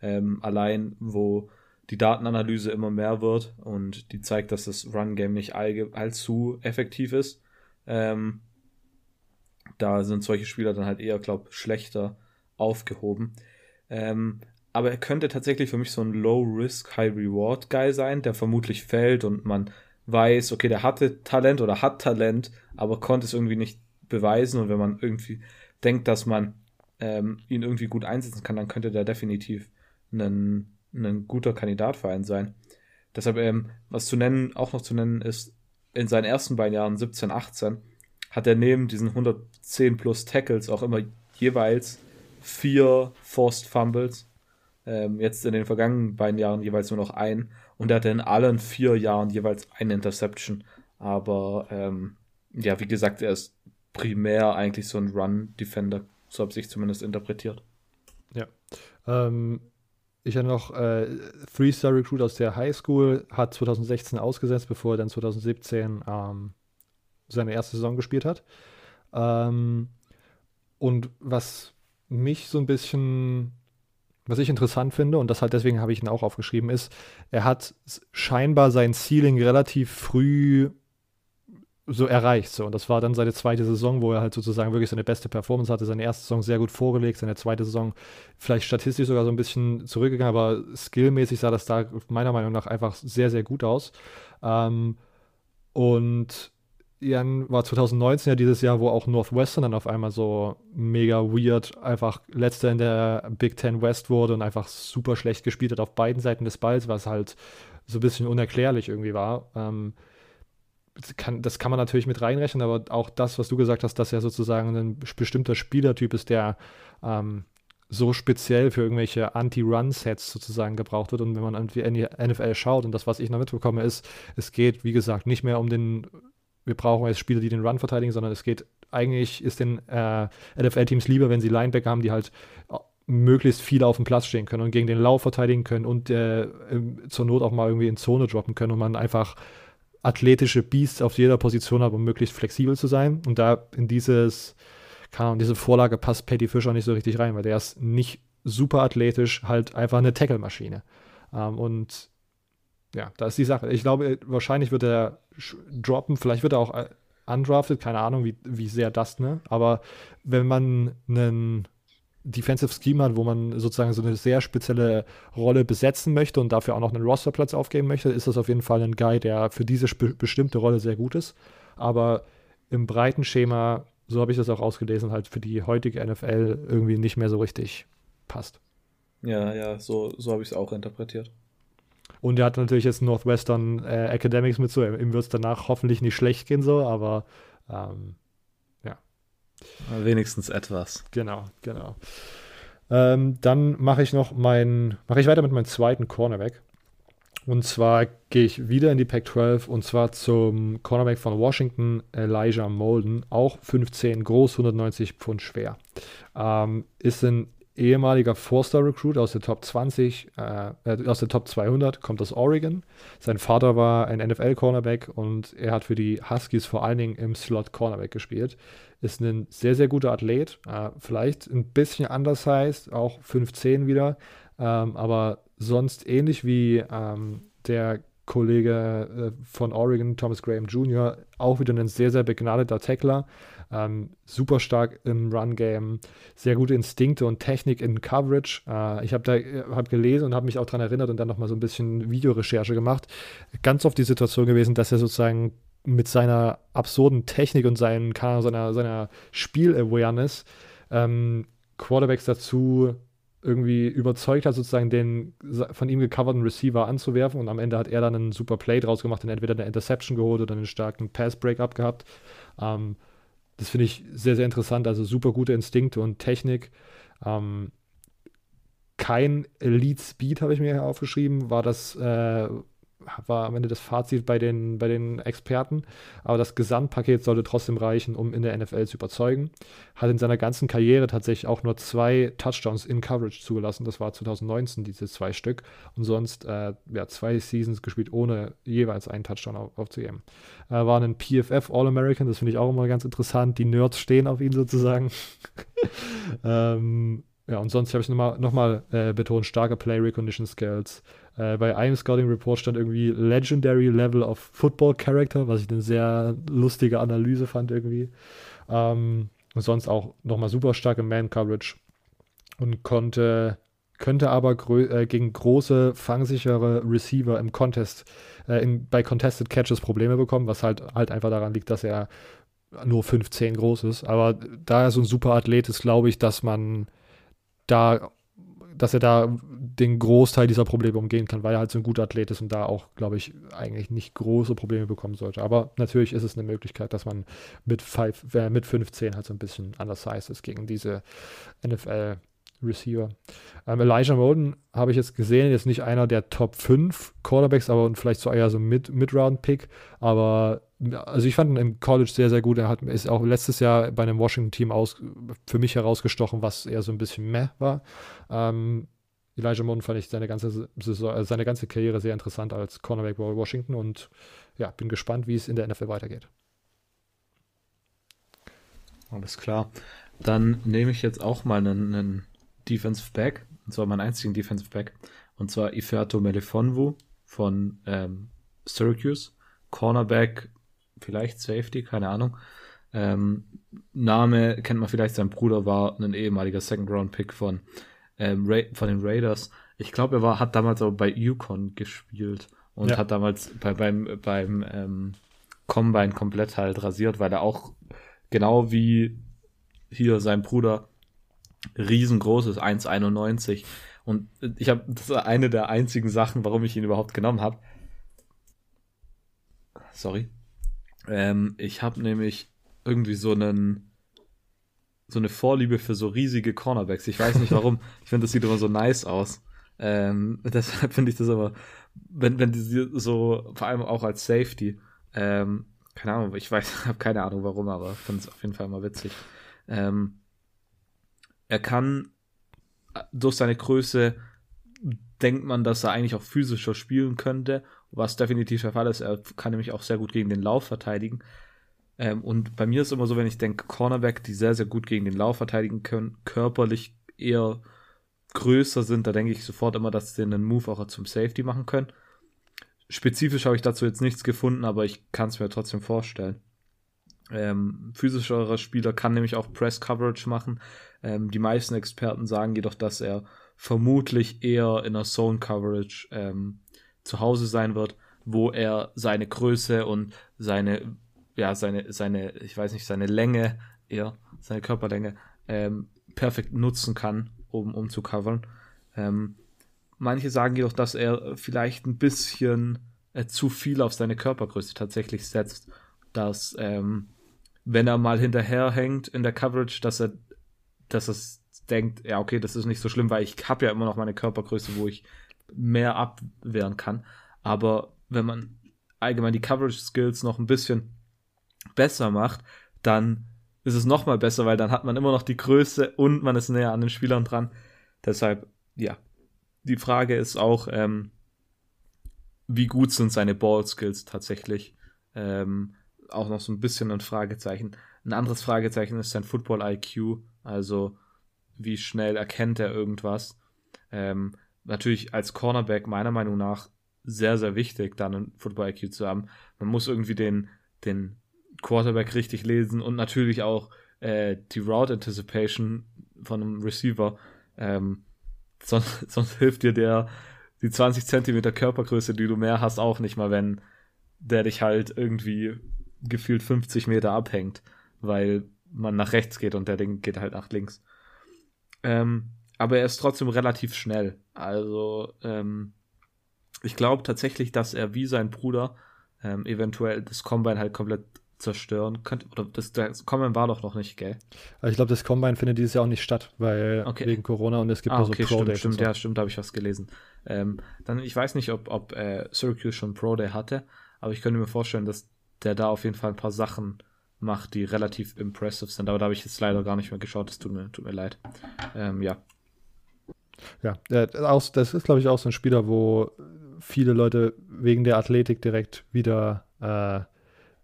S3: Ähm, allein, wo die Datenanalyse immer mehr wird und die zeigt, dass das Run-Game nicht allzu effektiv ist. Ähm, da sind solche Spieler dann halt eher, glaube ich, schlechter aufgehoben. Ähm, aber er könnte tatsächlich für mich so ein Low-Risk, High-Reward-Guy sein, der vermutlich fällt und man weiß, okay, der hatte Talent oder hat Talent, aber konnte es irgendwie nicht beweisen. Und wenn man irgendwie denkt, dass man ähm, ihn irgendwie gut einsetzen kann, dann könnte der definitiv ein, ein guter Kandidat für einen sein. Deshalb, ähm, was zu nennen, auch noch zu nennen ist, in seinen ersten beiden Jahren, 17, 18, hat er neben diesen 110 plus Tackles auch immer jeweils vier Forced Fumbles ähm, jetzt in den vergangenen beiden Jahren jeweils nur noch ein. Und er hatte in allen vier Jahren jeweils eine Interception. Aber ähm, ja, wie gesagt, er ist primär eigentlich so ein Run-Defender. So habe ich zumindest interpretiert.
S2: Ja. Ähm, ich hatte noch äh, Three-Star-Recruit aus der High School, hat 2016 ausgesetzt, bevor er dann 2017 ähm, seine erste Saison gespielt hat. Ähm, und was mich so ein bisschen was ich interessant finde, und das halt deswegen habe ich ihn auch aufgeschrieben, ist, er hat scheinbar sein Ceiling relativ früh so erreicht. So. Und das war dann seine zweite Saison, wo er halt sozusagen wirklich seine beste Performance hatte. Seine erste Saison sehr gut vorgelegt, seine zweite Saison vielleicht statistisch sogar so ein bisschen zurückgegangen, aber skillmäßig sah das da meiner Meinung nach einfach sehr, sehr gut aus. Ähm, und Jan war 2019 ja dieses Jahr, wo auch Northwestern dann auf einmal so mega weird einfach letzter in der Big Ten West wurde und einfach super schlecht gespielt hat auf beiden Seiten des Balls, was halt so ein bisschen unerklärlich irgendwie war. Ähm, kann, das kann man natürlich mit reinrechnen, aber auch das, was du gesagt hast, dass er sozusagen ein bestimmter Spielertyp ist, der ähm, so speziell für irgendwelche Anti-Run-Sets sozusagen gebraucht wird. Und wenn man an die NFL schaut und das, was ich noch mitbekomme, ist, es geht, wie gesagt, nicht mehr um den wir brauchen jetzt Spieler, die den Run verteidigen, sondern es geht eigentlich, ist den äh, NFL-Teams lieber, wenn sie Linebacker haben, die halt äh, möglichst viel auf dem Platz stehen können und gegen den Lauf verteidigen können und äh, zur Not auch mal irgendwie in Zone droppen können und man einfach athletische Beasts auf jeder Position hat, um möglichst flexibel zu sein. Und da in dieses, keine Ahnung, diese Vorlage passt Patty Fischer nicht so richtig rein, weil der ist nicht super athletisch, halt einfach eine Tackle-Maschine. Ähm, und ja, da ist die Sache. Ich glaube, wahrscheinlich wird er droppen, vielleicht wird er auch äh, undrafted, keine Ahnung, wie, wie sehr das, ne? Aber wenn man einen Defensive Scheme hat, wo man sozusagen so eine sehr spezielle Rolle besetzen möchte und dafür auch noch einen Rosterplatz aufgeben möchte, ist das auf jeden Fall ein Guy, der für diese bestimmte Rolle sehr gut ist. Aber im breiten Schema, so habe ich das auch ausgelesen, halt für die heutige NFL irgendwie nicht mehr so richtig passt.
S3: Ja, ja, so, so habe ich es auch interpretiert.
S2: Und er hat natürlich jetzt Northwestern äh, Academics mit so. Ihm wird es danach hoffentlich nicht schlecht gehen, so, aber ähm.
S3: Wenigstens etwas.
S2: Genau, genau. Ähm, dann mache ich noch mein, mache ich weiter mit meinem zweiten Cornerback. Und zwar gehe ich wieder in die Pac-12 und zwar zum Cornerback von Washington, Elijah Molden, auch 15 groß, 190 Pfund schwer. Ähm, ist ein ehemaliger Four-Star-Recruit aus der Top 20, äh, äh, aus der Top 200, kommt aus Oregon. Sein Vater war ein NFL-Cornerback und er hat für die Huskies vor allen Dingen im Slot Cornerback gespielt. Ist ein sehr, sehr guter Athlet. Äh, vielleicht ein bisschen undersized, auch 5'10 wieder, ähm, aber sonst ähnlich wie ähm, der Kollege äh, von Oregon, Thomas Graham Jr., auch wieder ein sehr, sehr begnadeter Tackler. Ähm, super stark im Run-Game, sehr gute Instinkte und Technik in Coverage. Äh, ich habe da hab gelesen und habe mich auch daran erinnert und dann nochmal so ein bisschen Videorecherche gemacht. Ganz oft die Situation gewesen, dass er sozusagen mit seiner absurden Technik und seinen, seiner, seiner Spiel-Awareness ähm, Quarterbacks dazu irgendwie überzeugt hat, sozusagen den von ihm gecoverten Receiver anzuwerfen und am Ende hat er dann einen super Play draus gemacht und entweder eine Interception geholt oder einen starken Pass-Breakup gehabt. Ähm, das finde ich sehr, sehr interessant. Also super gute Instinkte und Technik. Ähm, kein Elite Speed habe ich mir hier aufgeschrieben, war das, äh, war am Ende das Fazit bei den, bei den Experten. Aber das Gesamtpaket sollte trotzdem reichen, um in der NFL zu überzeugen. Hat in seiner ganzen Karriere tatsächlich auch nur zwei Touchdowns in Coverage zugelassen. Das war 2019, diese zwei Stück. Und sonst äh, ja, zwei Seasons gespielt, ohne jeweils einen Touchdown auf, aufzugeben. Äh, war ein PFF All-American, das finde ich auch immer ganz interessant. Die Nerds stehen auf ihn sozusagen. ähm, ja, und sonst habe ich nochmal noch mal, äh, betont, starke Play Recognition Skills. Äh, bei einem Scouting Report stand irgendwie Legendary Level of Football Character, was ich eine sehr lustige Analyse fand irgendwie. Ähm, und sonst auch nochmal super starke Man Coverage und konnte könnte aber äh, gegen große, fangsichere Receiver im Contest, äh, in, bei Contested Catches Probleme bekommen, was halt, halt einfach daran liegt, dass er nur 15 groß ist. Aber da er so ein super Athlet ist, glaube ich, dass man da, dass er da den Großteil dieser Probleme umgehen kann, weil er halt so ein guter Athlet ist und da auch, glaube ich, eigentlich nicht große Probleme bekommen sollte. Aber natürlich ist es eine Möglichkeit, dass man mit, five, äh, mit 15 halt so ein bisschen heißt ist gegen diese NFL- Receiver. Ähm, Elijah Moden habe ich jetzt gesehen, jetzt nicht einer der Top 5 Quarterbacks, aber vielleicht so eher so Mid-Round-Pick. aber also ich fand ihn im College sehr, sehr gut. Er hat, ist auch letztes Jahr bei einem Washington-Team für mich herausgestochen, was eher so ein bisschen meh war. Ähm, Elijah Moden fand ich seine ganze, Saison, äh, seine ganze Karriere sehr interessant als Cornerback bei Washington und ja, bin gespannt, wie es in der NFL weitergeht.
S3: Alles klar. Dann nehme ich jetzt auch mal einen, einen Defensive Back, und zwar meinen einzigen Defensive Back, und zwar Iferto Melifonwu von ähm, Syracuse. Cornerback, vielleicht Safety, keine Ahnung. Ähm, Name kennt man vielleicht, sein Bruder war ein ehemaliger Second-Round-Pick von, ähm, von den Raiders. Ich glaube, er war, hat damals aber bei Yukon gespielt und ja. hat damals bei, beim, beim ähm, Combine komplett halt rasiert, weil er auch genau wie hier sein Bruder riesengroßes 1,91. Und ich habe, das ist eine der einzigen Sachen, warum ich ihn überhaupt genommen habe. Sorry. Ähm, ich habe nämlich irgendwie so einen so eine Vorliebe für so riesige Cornerbacks. Ich weiß nicht warum. ich finde, das sieht immer so nice aus. Ähm, deshalb finde ich das aber, wenn, wenn die so, vor allem auch als Safety, ähm, keine Ahnung, ich weiß, habe keine Ahnung warum, aber finde es auf jeden Fall immer witzig. Ähm, er kann durch seine Größe denkt man, dass er eigentlich auch physischer spielen könnte, was definitiv der Fall ist. Er kann nämlich auch sehr gut gegen den Lauf verteidigen. Ähm, und bei mir ist immer so, wenn ich denke, Cornerback, die sehr, sehr gut gegen den Lauf verteidigen können, körperlich eher größer sind, da denke ich sofort immer, dass sie einen Move auch zum Safety machen können. Spezifisch habe ich dazu jetzt nichts gefunden, aber ich kann es mir trotzdem vorstellen. Ähm, physischerer Spieler kann nämlich auch Press Coverage machen. Ähm, die meisten Experten sagen jedoch, dass er vermutlich eher in der Zone Coverage ähm, zu Hause sein wird, wo er seine Größe und seine, ja, seine, seine, ich weiß nicht, seine Länge, eher seine Körperlänge ähm, perfekt nutzen kann, um, um zu covern. Ähm, manche sagen jedoch, dass er vielleicht ein bisschen äh, zu viel auf seine Körpergröße tatsächlich setzt, dass ähm, wenn er mal hinterherhängt in der Coverage, dass er dass es denkt, ja, okay, das ist nicht so schlimm, weil ich habe ja immer noch meine Körpergröße, wo ich mehr abwehren kann. Aber wenn man allgemein die Coverage Skills noch ein bisschen besser macht, dann ist es noch mal besser, weil dann hat man immer noch die Größe und man ist näher an den Spielern dran. Deshalb, ja. Die Frage ist auch, ähm, wie gut sind seine Ball-Skills tatsächlich? Ähm, auch noch so ein bisschen ein Fragezeichen. Ein anderes Fragezeichen ist sein Football-IQ, also wie schnell erkennt er irgendwas. Ähm, natürlich als Cornerback meiner Meinung nach sehr, sehr wichtig, dann ein Football-IQ zu haben. Man muss irgendwie den, den Quarterback richtig lesen und natürlich auch äh, die Route Anticipation von einem Receiver. Ähm, sonst, sonst hilft dir der die 20 Zentimeter Körpergröße, die du mehr hast, auch nicht mal, wenn der dich halt irgendwie gefühlt 50 Meter abhängt, weil man nach rechts geht und der Ding geht halt nach links. Ähm, aber er ist trotzdem relativ schnell. Also ähm, ich glaube tatsächlich, dass er wie sein Bruder ähm, eventuell das Combine halt komplett zerstören könnte. Oder das, das Combine war doch noch nicht, gell?
S2: Ich glaube, das Combine findet dieses Jahr auch nicht statt, weil
S3: okay.
S2: wegen Corona und es gibt
S3: ah,
S2: nur so
S3: okay,
S2: Pro
S3: stimmt,
S2: Days.
S3: stimmt,
S2: so.
S3: ja, stimmt, da habe ich was gelesen. Ähm, dann, ich weiß nicht, ob, ob äh, Syracuse schon Pro Day hatte, aber ich könnte mir vorstellen, dass der da auf jeden Fall ein paar Sachen macht, die relativ impressive sind. Aber da habe ich jetzt leider gar nicht mehr geschaut, das tut mir, tut mir leid. Ähm, ja.
S2: Ja, äh, das ist, glaube ich, auch so ein Spieler, wo viele Leute wegen der Athletik direkt wieder äh,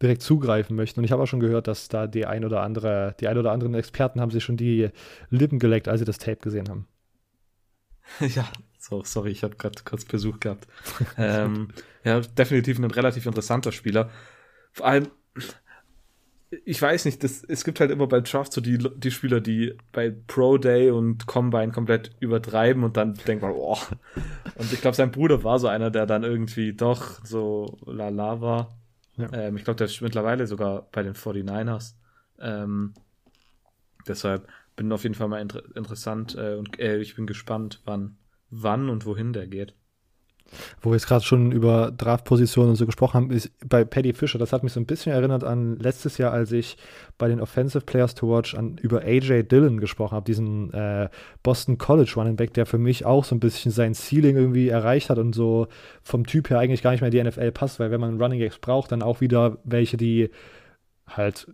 S2: direkt zugreifen möchten. Und ich habe auch schon gehört, dass da die ein oder andere, die ein oder anderen Experten haben sich schon die Lippen geleckt, als sie das Tape gesehen haben.
S3: ja, so, sorry, ich habe gerade kurz Besuch gehabt. ähm, ja, definitiv ein relativ interessanter Spieler. Vor allem, ich weiß nicht, das, es gibt halt immer bei Draft so die, die Spieler, die bei Pro Day und Combine komplett übertreiben und dann denkt man, oh. Und ich glaube, sein Bruder war so einer, der dann irgendwie doch so lala war. Ja. Ähm, ich glaube, der ist mittlerweile sogar bei den 49ers. Ähm, deshalb bin auf jeden Fall mal inter interessant äh, und äh, ich bin gespannt, wann, wann und wohin der geht.
S2: Wo wir jetzt gerade schon über Draftpositionen und so gesprochen haben, ist bei Paddy Fischer, das hat mich so ein bisschen erinnert an letztes Jahr, als ich bei den Offensive Players to Watch an, über AJ Dillon gesprochen habe, diesen äh, Boston College Running Back, der für mich auch so ein bisschen sein Ceiling irgendwie erreicht hat und so vom Typ her eigentlich gar nicht mehr in die NFL passt, weil wenn man Running Backs braucht, dann auch wieder welche, die halt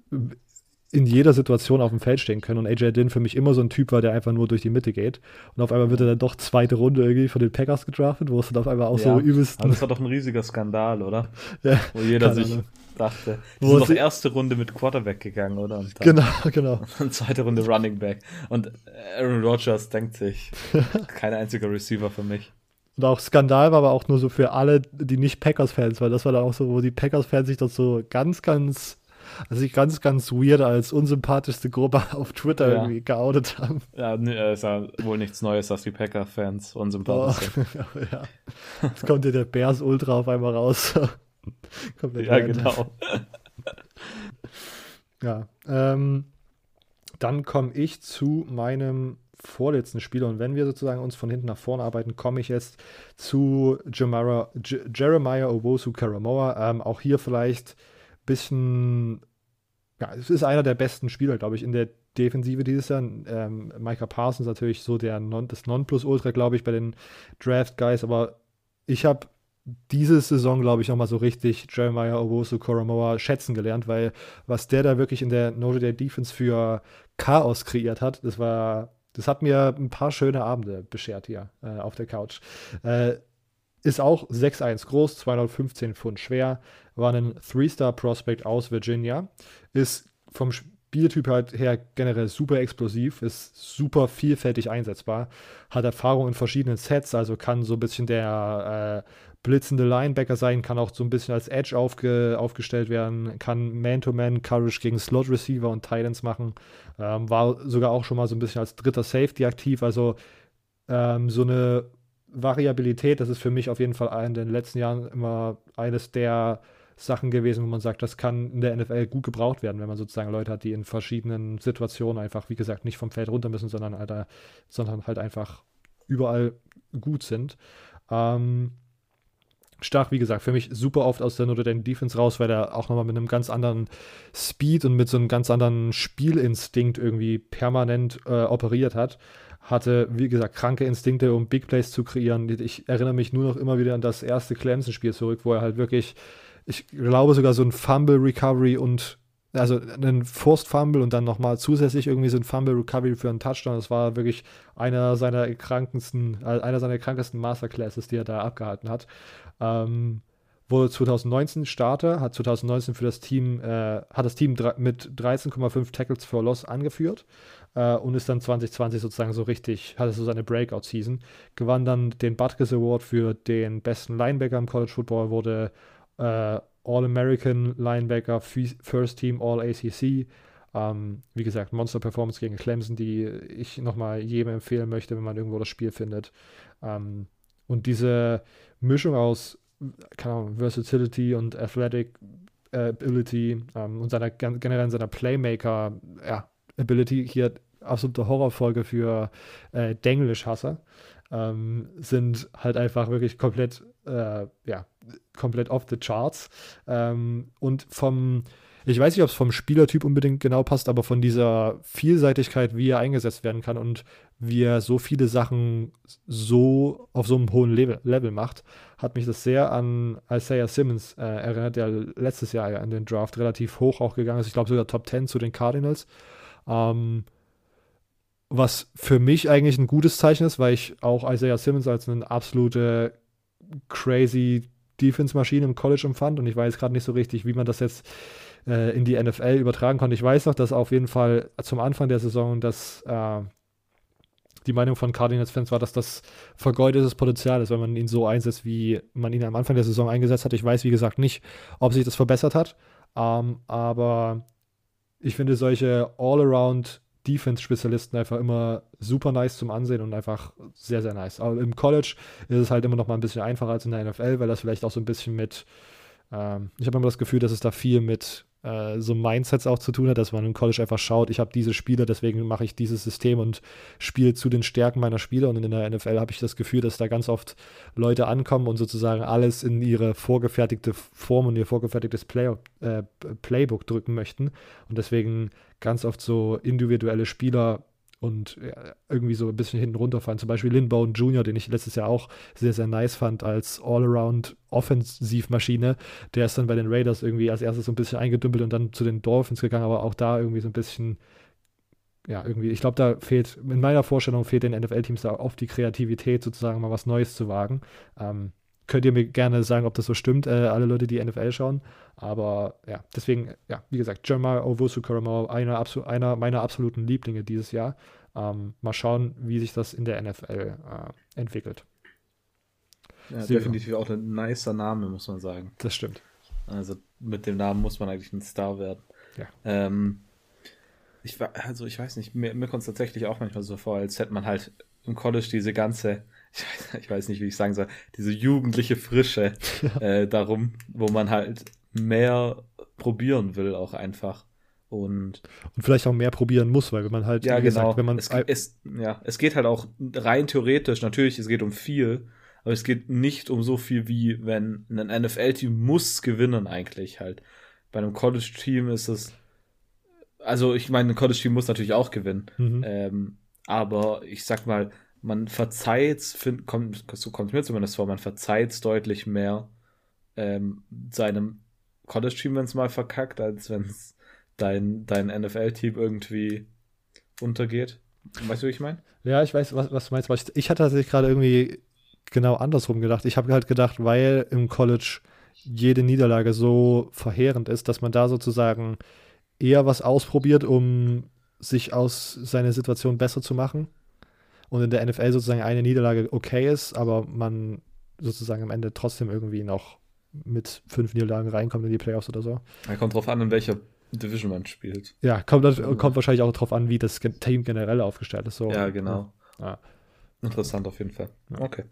S2: in jeder Situation auf dem Feld stehen können. Und AJ Dillon für mich immer so ein Typ war, der einfach nur durch die Mitte geht. Und auf einmal wird er dann doch zweite Runde irgendwie von den Packers gedraftet, wo es dann auf einmal auch ja, so übelst.
S3: Aber das war doch ein riesiger Skandal, oder? Ja, wo jeder sich Ahnung. dachte, die wo sind doch erste Runde mit Quarterback gegangen, oder?
S2: Genau, genau.
S3: Und zweite Runde Running Back. Und Aaron Rodgers denkt sich, kein einziger Receiver für mich.
S2: Und auch Skandal war aber auch nur so für alle, die nicht Packers-Fans, weil das war dann auch so, wo die Packers-Fans sich das so ganz, ganz also sich ganz, ganz weird als unsympathischste Gruppe auf Twitter ja. irgendwie geoutet haben.
S3: Ja, nee, ist ja wohl nichts Neues, dass die Packer-Fans unsympathisch oh, sind.
S2: ja. Jetzt kommt hier der Bears Ultra auf einmal raus.
S3: ja, genau.
S2: ja, ähm, dann komme ich zu meinem vorletzten Spieler. Und wenn wir sozusagen uns von hinten nach vorne arbeiten, komme ich jetzt zu Jeremiah, Jeremiah Owosu Karamoa. Ähm, auch hier vielleicht bisschen, ja, es ist einer der besten Spieler, glaube ich, in der Defensive dieses Jahr. Ähm, Micah Parsons natürlich so der non, das Nonplusultra, glaube ich, bei den Draft Guys, aber ich habe diese Saison, glaube ich, nochmal so richtig Jeremiah Owosu Koromoa schätzen gelernt, weil was der da wirklich in der Notre Dame Defense für Chaos kreiert hat, das war, das hat mir ein paar schöne Abende beschert hier äh, auf der Couch. Äh, ist auch 6'1 groß, 215 Pfund schwer, war ein Three-Star-Prospect aus Virginia, ist vom Spieltyp halt her generell super explosiv, ist super vielfältig einsetzbar, hat Erfahrung in verschiedenen Sets, also kann so ein bisschen der äh, blitzende Linebacker sein, kann auch so ein bisschen als Edge aufge, aufgestellt werden, kann Man-to-Man-Coverage gegen Slot-Receiver und Titans machen, ähm, war sogar auch schon mal so ein bisschen als dritter Safety aktiv, also ähm, so eine Variabilität, das ist für mich auf jeden Fall in den letzten Jahren immer eines der Sachen gewesen, wo man sagt, das kann in der NFL gut gebraucht werden, wenn man sozusagen Leute hat, die in verschiedenen Situationen einfach, wie gesagt, nicht vom Feld runter müssen, sondern, Alter, sondern halt einfach überall gut sind. Ähm, Stach, wie gesagt, für mich super oft aus der Notre Dame Defense raus, weil er auch nochmal mit einem ganz anderen Speed und mit so einem ganz anderen Spielinstinkt irgendwie permanent äh, operiert hat hatte, wie gesagt, kranke Instinkte, um Big Plays zu kreieren. Ich erinnere mich nur noch immer wieder an das erste Clemson-Spiel zurück, wo er halt wirklich, ich glaube sogar so ein Fumble Recovery und also einen Forced Fumble und dann nochmal zusätzlich irgendwie so ein Fumble Recovery für einen Touchdown. Das war wirklich einer seiner krankesten, äh, einer seiner krankesten Masterclasses, die er da abgehalten hat. Ähm, wurde 2019 Starter, hat 2019 für das Team, äh, hat das Team mit 13,5 Tackles for Loss angeführt äh, und ist dann 2020 sozusagen so richtig, hatte so seine Breakout-Season, gewann dann den Butkus Award für den besten Linebacker im College Football, wurde äh, All-American Linebacker, First Team All-ACC. Ähm, wie gesagt, Monster-Performance gegen Clemson, die ich nochmal jedem empfehlen möchte, wenn man irgendwo das Spiel findet. Ähm, und diese Mischung aus keine Ahnung, Versatility und Athletic äh, Ability ähm, und seiner generell seiner Playmaker ja, Ability hier absolute Horrorfolge für äh, Denglisch-Hasser ähm, sind halt einfach wirklich komplett äh, ja komplett off the charts ähm, und vom ich weiß nicht, ob es vom Spielertyp unbedingt genau passt, aber von dieser Vielseitigkeit, wie er eingesetzt werden kann und wie er so viele Sachen so auf so einem hohen Level, Level macht, hat mich das sehr an Isaiah Simmons äh, erinnert, der letztes Jahr an den Draft relativ hoch auch gegangen ist. Ich glaube sogar Top 10 zu den Cardinals. Ähm, was für mich eigentlich ein gutes Zeichen ist, weil ich auch Isaiah Simmons als eine absolute crazy Defense-Maschine im College empfand und ich weiß gerade nicht so richtig, wie man das jetzt äh, in die NFL übertragen konnte. Ich weiß noch, dass auf jeden Fall zum Anfang der Saison das äh, die Meinung von Cardinals-Fans war, dass das vergeudetes Potenzial ist, wenn man ihn so einsetzt, wie man ihn am Anfang der Saison eingesetzt hat. Ich weiß, wie gesagt, nicht, ob sich das verbessert hat, ähm, aber ich finde solche All-Around Defense-Spezialisten einfach immer super nice zum Ansehen und einfach sehr, sehr nice. Aber im College ist es halt immer noch mal ein bisschen einfacher als in der NFL, weil das vielleicht auch so ein bisschen mit, ähm, ich habe immer das Gefühl, dass es da viel mit äh, so Mindsets auch zu tun hat, dass man im College einfach schaut, ich habe diese Spieler, deswegen mache ich dieses System und spiele zu den Stärken meiner Spieler. Und in der NFL habe ich das Gefühl, dass da ganz oft Leute ankommen und sozusagen alles in ihre vorgefertigte Form und ihr vorgefertigtes Play äh, Playbook drücken möchten. Und deswegen ganz oft so individuelle Spieler und irgendwie so ein bisschen hinten runterfallen. Zum Beispiel Lynn Bone Jr., den ich letztes Jahr auch sehr, sehr nice fand als All-Around Offensivmaschine. Der ist dann bei den Raiders irgendwie als erstes so ein bisschen eingedümpelt und dann zu den Dolphins gegangen, aber auch da irgendwie so ein bisschen, ja, irgendwie, ich glaube, da fehlt, in meiner Vorstellung fehlt den NFL-Teams da oft die Kreativität, sozusagen mal was Neues zu wagen. Ähm, könnt ihr mir gerne sagen, ob das so stimmt, äh, alle Leute, die NFL schauen. Aber ja, deswegen, ja, wie gesagt, Jamal Owusu Koramoa, einer, einer meiner absoluten Lieblinge dieses Jahr. Ähm, mal schauen, wie sich das in der NFL äh, entwickelt.
S3: Ja, Sehr definitiv auch ein nicer Name, muss man sagen.
S2: Das stimmt.
S3: Also mit dem Namen muss man eigentlich ein Star werden.
S2: Ja.
S3: Ähm, ich also ich weiß nicht, mir, mir kommt es tatsächlich auch manchmal so vor, als hätte man halt im College diese ganze, ich weiß, ich weiß nicht, wie ich sagen soll, diese jugendliche Frische äh, darum, wo man halt mehr probieren will, auch einfach. Und,
S2: und vielleicht auch mehr probieren muss, weil wenn man halt,
S3: ja, genau, gesagt, wenn man es, es, ja, es geht halt auch rein theoretisch, natürlich, es geht um viel, aber es geht nicht um so viel wie wenn ein NFL-Team muss gewinnen eigentlich halt. Bei einem College-Team ist es, also ich meine, ein College-Team muss natürlich auch gewinnen, mhm. ähm, aber ich sag mal, man verzeiht, find, kommt, so kommt mir zumindest vor, man verzeiht deutlich mehr ähm, seinem College-Team, wenn es mal verkackt, als wenn es dein, dein NFL-Team irgendwie untergeht. Weißt du, wie ich meine?
S2: Ja, ich weiß, was, was du meinst. Ich hatte tatsächlich gerade irgendwie genau andersrum gedacht. Ich habe halt gedacht, weil im College jede Niederlage so verheerend ist, dass man da sozusagen eher was ausprobiert, um sich aus seiner Situation besser zu machen. Und in der NFL sozusagen eine Niederlage okay ist, aber man sozusagen am Ende trotzdem irgendwie noch mit fünf Niederlagen reinkommt in die Playoffs oder so.
S3: Ja, kommt drauf an, in welcher Division man spielt.
S2: Ja, kommt, kommt wahrscheinlich auch drauf an, wie das Team generell aufgestellt ist. So.
S3: Ja, genau. Ja. Interessant auf jeden Fall. Okay.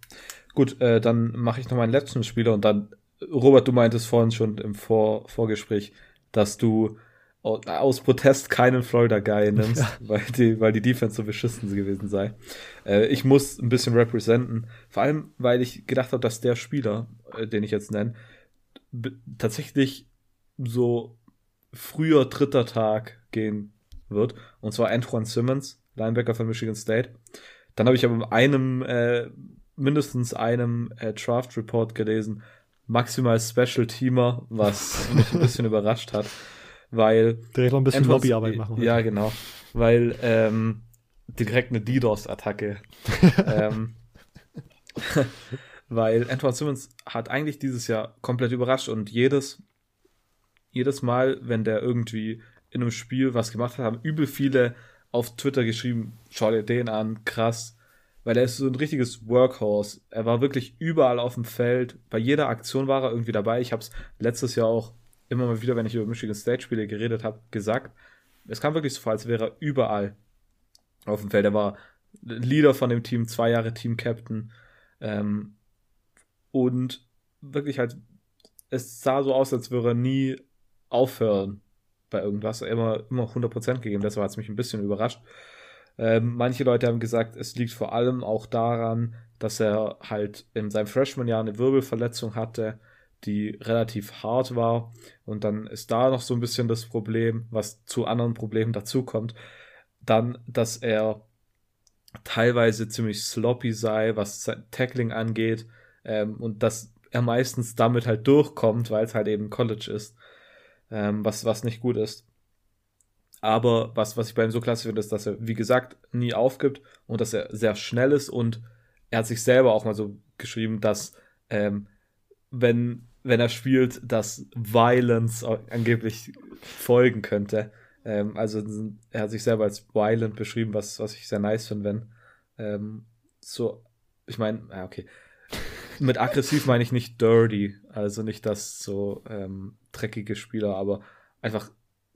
S3: Gut, äh, dann mache ich noch meinen letzten Spieler und dann, Robert, du meintest vorhin schon im Vor Vorgespräch, dass du aus Protest keinen Florida Guy nimmst, ja. weil, die, weil die Defense so beschissen gewesen sei. Äh, ich muss ein bisschen representen, vor allem, weil ich gedacht habe, dass der Spieler, äh, den ich jetzt nenne, tatsächlich so früher dritter Tag gehen wird. Und zwar Antoine Simmons, Linebacker von Michigan State. Dann habe ich aber in einem, äh, mindestens einem äh, Draft Report gelesen, maximal Special Teamer, was mich ein bisschen überrascht hat weil.
S2: Direkt noch ein bisschen Lobbyarbeit machen.
S3: Ja, heute. genau. Weil ähm, direkt eine DDoS-Attacke. ähm, weil Antoine Simmons hat eigentlich dieses Jahr komplett überrascht und jedes, jedes Mal, wenn der irgendwie in einem Spiel was gemacht hat, haben übel viele auf Twitter geschrieben, schau dir den an, krass. Weil er ist so ein richtiges Workhorse. Er war wirklich überall auf dem Feld. Bei jeder Aktion war er irgendwie dabei. Ich habe es letztes Jahr auch immer mal wieder, wenn ich über Michigan State Spiele geredet habe, gesagt. Es kam wirklich so vor, als wäre er überall auf dem Feld. Er war Leader von dem Team, zwei Jahre Team Captain. Ähm, und wirklich halt, es sah so aus, als würde er nie aufhören bei irgendwas. Immer, immer 100% gegeben. Deshalb hat es mich ein bisschen überrascht. Ähm, manche Leute haben gesagt, es liegt vor allem auch daran, dass er halt in seinem Freshman-Jahr eine Wirbelverletzung hatte, die relativ hart war. Und dann ist da noch so ein bisschen das Problem, was zu anderen Problemen dazukommt. Dann, dass er teilweise ziemlich sloppy sei, was Tackling angeht. Ähm, und dass er meistens damit halt durchkommt, weil es halt eben College ist. Ähm, was, was nicht gut ist. Aber was, was ich bei ihm so klasse finde, ist, dass er, wie gesagt, nie aufgibt und dass er sehr schnell ist und er hat sich selber auch mal so geschrieben, dass ähm, wenn, wenn er spielt, dass Violence angeblich folgen könnte. Ähm, also er hat sich selber als violent beschrieben, was, was ich sehr nice finde, wenn ähm, so, ich meine, ja, okay. Mit aggressiv meine ich nicht dirty, also nicht das so ähm, dreckige Spieler, aber einfach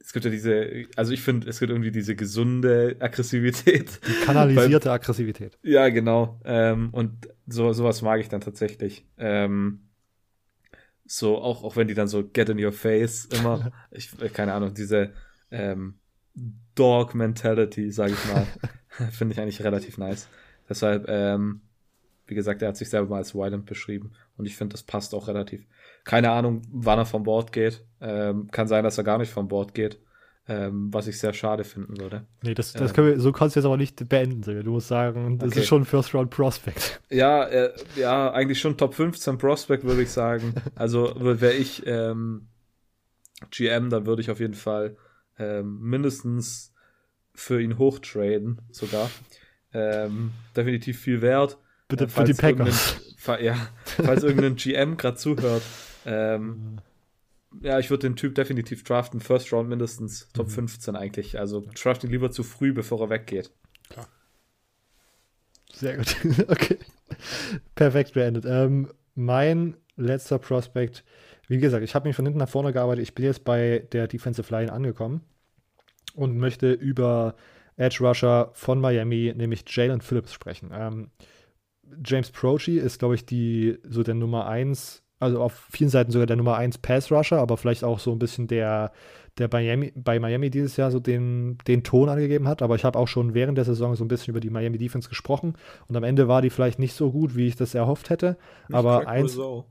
S3: es gibt ja diese, also ich finde, es gibt irgendwie diese gesunde Aggressivität.
S2: Die kanalisierte Aggressivität.
S3: Ja, genau. Ähm, und so, sowas mag ich dann tatsächlich. Ähm, so, auch, auch wenn die dann so get in your face immer, ich, keine Ahnung, diese ähm, Dog-Mentality, sage ich mal, finde ich eigentlich relativ nice. Deshalb, ähm, wie gesagt, er hat sich selber mal als Violent beschrieben und ich finde, das passt auch relativ. Keine Ahnung, wann er vom Board geht. Ähm, kann sein, dass er gar nicht vom Board geht. Ähm, was ich sehr schade finden würde.
S2: Nee, das, das ähm, können wir, so kannst du jetzt aber nicht beenden. Du musst sagen, das okay. ist schon First Round Prospect.
S3: Ja, äh, ja, eigentlich schon Top 15 Prospect, würde ich sagen. Also wäre ich ähm, GM, dann würde ich auf jeden Fall ähm, mindestens für ihn hochtraden, sogar. Ähm, definitiv viel wert.
S2: Bitte äh, für die Packers.
S3: Ja, falls irgendein GM gerade zuhört, ähm, ja, ich würde den Typ definitiv draften. First Round mindestens Top mhm. 15 eigentlich. Also draft ihn lieber zu früh, bevor er weggeht. Klar.
S2: Sehr gut. okay. Perfekt beendet. Ähm, mein letzter Prospect, wie gesagt, ich habe mich von hinten nach vorne gearbeitet. Ich bin jetzt bei der Defensive Line angekommen und möchte über Edge Rusher von Miami, nämlich Jalen Phillips, sprechen. Ähm, James Prochi ist, glaube ich, die so der Nummer 1 also auf vielen Seiten sogar der Nummer 1 Pass-Rusher, aber vielleicht auch so ein bisschen der, der bei Miami, bei Miami dieses Jahr so den, den Ton angegeben hat. Aber ich habe auch schon während der Saison so ein bisschen über die Miami Defense gesprochen und am Ende war die vielleicht nicht so gut, wie ich das erhofft hätte. Nicht aber Craig eins.
S3: Rousseau.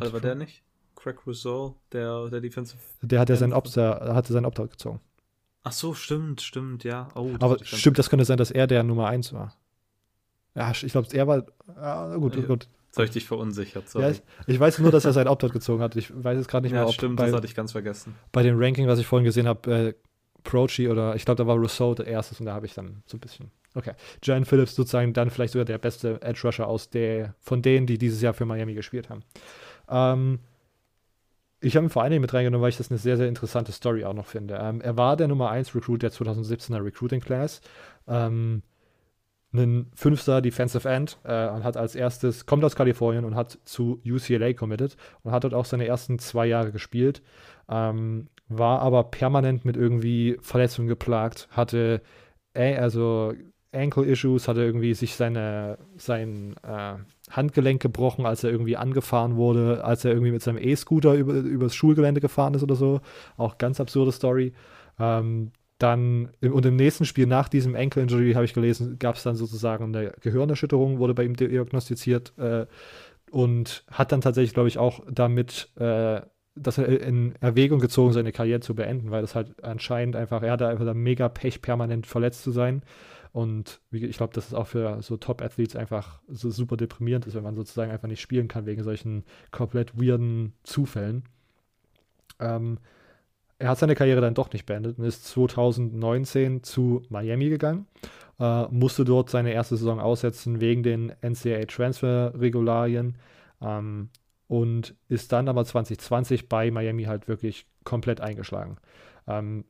S3: Also war der nicht? Craig Rousseau, der, der Defensive.
S2: Der hat ja seinen Opt, hatte seinen Opt-out gezogen.
S3: Ach so, stimmt, stimmt, ja. Oh,
S2: aber stimmt, das könnte sein, dass er der Nummer 1 war. Ja, ich glaube, er war. Ja, gut, ja. gut.
S3: Jetzt habe ich dich verunsichert.
S2: Ja, ich, ich, weiß nur, dass er sein Opt-out gezogen hat. Ich weiß jetzt gerade nicht
S3: ja,
S2: mehr, ob
S3: stimmt, bei, das hatte ich ganz vergessen.
S2: Bei dem Ranking, was ich vorhin gesehen habe, äh, Prochi oder ich glaube, da war Rousseau der erste und da habe ich dann so ein bisschen. Okay. Jan Phillips sozusagen dann vielleicht sogar der beste Edge Rusher aus der, von denen, die dieses Jahr für Miami gespielt haben. Ähm, ich habe ihn vor allen Dingen mit reingenommen, weil ich das eine sehr, sehr interessante Story auch noch finde. Ähm, er war der Nummer 1 Recruit der 2017er Recruiting Class. Ähm, einen Fünfter Defensive End äh, und hat als erstes, kommt aus Kalifornien und hat zu UCLA committed und hat dort auch seine ersten zwei Jahre gespielt. Ähm, war aber permanent mit irgendwie Verletzungen geplagt, hatte äh, also Ankle-Issues, hatte irgendwie sich seine, sein äh, Handgelenk gebrochen, als er irgendwie angefahren wurde, als er irgendwie mit seinem E-Scooter über, übers Schulgelände gefahren ist oder so. Auch ganz absurde Story. Ähm, dann, und im nächsten Spiel nach diesem Ankle-Injury, habe ich gelesen, gab es dann sozusagen eine Gehirnerschütterung, wurde bei ihm diagnostiziert äh, und hat dann tatsächlich, glaube ich, auch damit äh, das in Erwägung gezogen, seine Karriere zu beenden, weil das halt anscheinend einfach, er hatte einfach mega Pech, permanent verletzt zu sein. Und ich glaube, dass es auch für so Top-Athletes einfach so super deprimierend ist, wenn man sozusagen einfach nicht spielen kann wegen solchen komplett weirden Zufällen. Ähm, er hat seine Karriere dann doch nicht beendet und ist 2019 zu Miami gegangen, äh, musste dort seine erste Saison aussetzen wegen den NCAA-Transfer-Regularien ähm, und ist dann aber 2020 bei Miami halt wirklich komplett eingeschlagen. Ähm,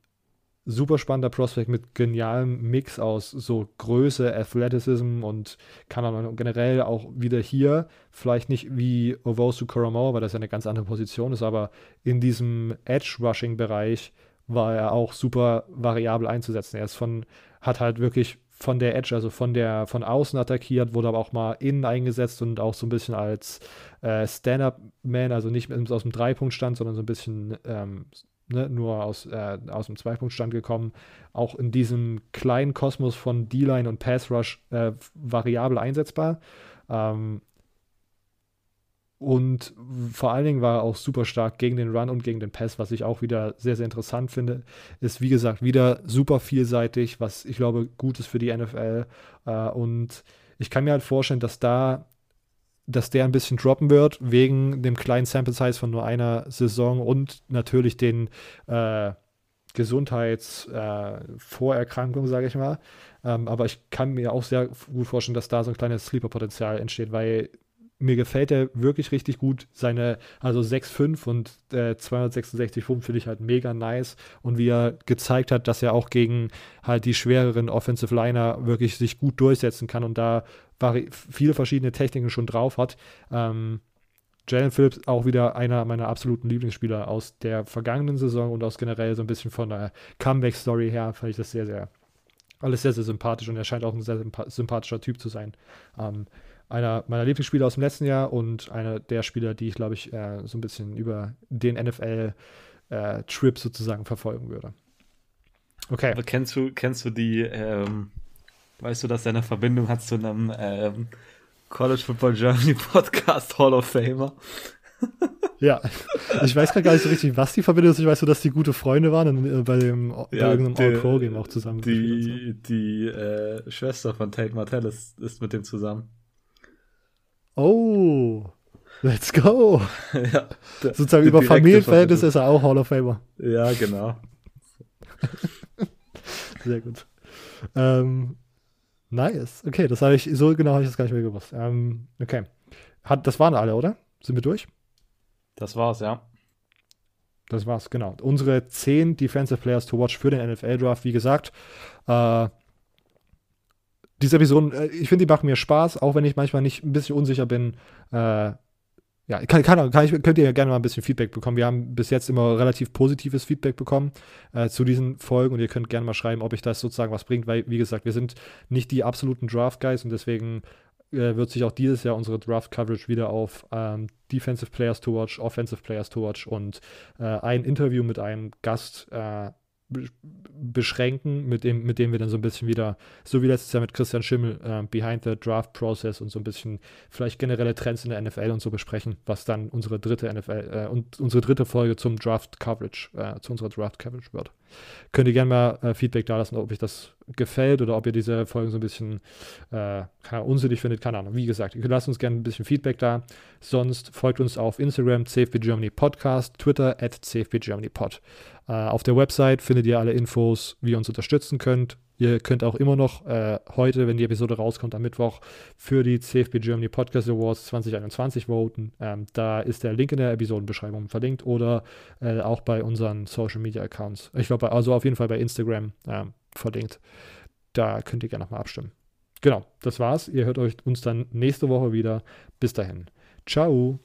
S2: super spannender Prospect mit genialem Mix aus so Größe, Athleticism und kann man generell auch wieder hier, vielleicht nicht wie Ovosu Koromoa, weil das ja eine ganz andere Position ist, aber in diesem Edge-Rushing-Bereich war er auch super variabel einzusetzen. Er ist von, hat halt wirklich von der Edge, also von der von außen attackiert, wurde aber auch mal innen eingesetzt und auch so ein bisschen als äh, Stand-up-Man, also nicht aus dem Dreipunktstand, sondern so ein bisschen ähm, ne, nur aus, äh, aus dem Zweipunktstand gekommen, auch in diesem kleinen Kosmos von D-Line und Pass Rush äh, variabel einsetzbar. Ähm, und vor allen Dingen war er auch super stark gegen den Run und gegen den Pass, was ich auch wieder sehr, sehr interessant finde. Ist, wie gesagt, wieder super vielseitig, was ich glaube gut ist für die NFL. Äh, und ich kann mir halt vorstellen, dass da dass der ein bisschen droppen wird, wegen dem kleinen Sample Size von nur einer Saison und natürlich den äh, Gesundheitsvorerkrankungen, äh, sage ich mal. Ähm, aber ich kann mir auch sehr gut vorstellen, dass da so ein kleines Sleeper-Potenzial entsteht, weil mir gefällt er wirklich richtig gut. Seine, also 6,5 und äh, 266 Pfund finde ich halt mega nice. Und wie er gezeigt hat, dass er auch gegen halt die schwereren Offensive Liner wirklich sich gut durchsetzen kann und da viele verschiedene Techniken schon drauf hat. Ähm, Jalen Phillips auch wieder einer meiner absoluten Lieblingsspieler aus der vergangenen Saison und aus generell so ein bisschen von der Comeback-Story her fand ich das sehr, sehr, alles sehr, sehr sympathisch und er scheint auch ein sehr sympathischer Typ zu sein. Ähm, einer meiner Lieblingsspieler aus dem letzten Jahr und einer der Spieler, die ich, glaube ich, äh, so ein bisschen über den NFL-Trip äh, sozusagen verfolgen würde.
S3: Okay. Aber kennst du, kennst du die, ähm, weißt du, dass er eine Verbindung hat zu einem ähm, College Football Germany Podcast Hall of Famer?
S2: ja, ich weiß gar nicht so richtig, was die Verbindung ist. Ich weiß nur, dass die gute Freunde waren und äh, bei dem ja, bei irgendeinem All-Pro-Game auch zusammen.
S3: Die, so. die äh, Schwester von Tate Martell ist, ist mit dem zusammen.
S2: Oh, let's go. ja, der, Sozusagen über Familienverhältnisse ist er auch Hall of Famer.
S3: Ja, genau.
S2: Sehr gut. Ähm, nice. Okay, das habe ich, so genau habe ich das gar nicht mehr gewusst. Ähm, okay. Hat, das waren alle, oder? Sind wir durch?
S3: Das war's, ja.
S2: Das war's, genau. Unsere 10 Defensive Players to watch für den NFL Draft, wie gesagt. Äh, diese Episoden, äh, ich finde, die machen mir Spaß, auch wenn ich manchmal nicht ein bisschen unsicher bin. Äh, ja, kann, kann, kann ich, könnt ihr ja gerne mal ein bisschen Feedback bekommen. Wir haben bis jetzt immer relativ positives Feedback bekommen äh, zu diesen Folgen und ihr könnt gerne mal schreiben, ob euch das sozusagen was bringt, weil, wie gesagt, wir sind nicht die absoluten Draft-Guys und deswegen äh, wird sich auch dieses Jahr unsere Draft-Coverage wieder auf ähm, Defensive Players to Watch, Offensive Players to Watch und äh, ein Interview mit einem Gast äh, beschränken, mit dem, mit dem wir dann so ein bisschen wieder, so wie letztes Jahr mit Christian Schimmel, äh, Behind the Draft Process und so ein bisschen vielleicht generelle Trends in der NFL und so besprechen, was dann unsere dritte NFL äh, und unsere dritte Folge zum Draft Coverage, äh, zu unserer Draft Coverage wird. Könnt ihr gerne mal äh, Feedback da lassen, ob euch das gefällt oder ob ihr diese Folgen so ein bisschen äh, unsinnig findet, keine Ahnung. Wie gesagt, ihr lasst uns gerne ein bisschen Feedback da. Sonst folgt uns auf Instagram, CFB Germany Podcast, Twitter at CFB Germany Pod. Äh, auf der Website findet ihr alle Infos, wie ihr uns unterstützen könnt. Ihr könnt auch immer noch äh, heute, wenn die Episode rauskommt, am Mittwoch für die CFB Germany Podcast Awards 2021 voten. Ähm, da ist der Link in der Episodenbeschreibung verlinkt oder äh, auch bei unseren Social Media Accounts. Ich glaube, also auf jeden Fall bei Instagram äh, verlinkt. Da könnt ihr gerne nochmal abstimmen. Genau, das war's. Ihr hört euch uns dann nächste Woche wieder. Bis dahin. Ciao.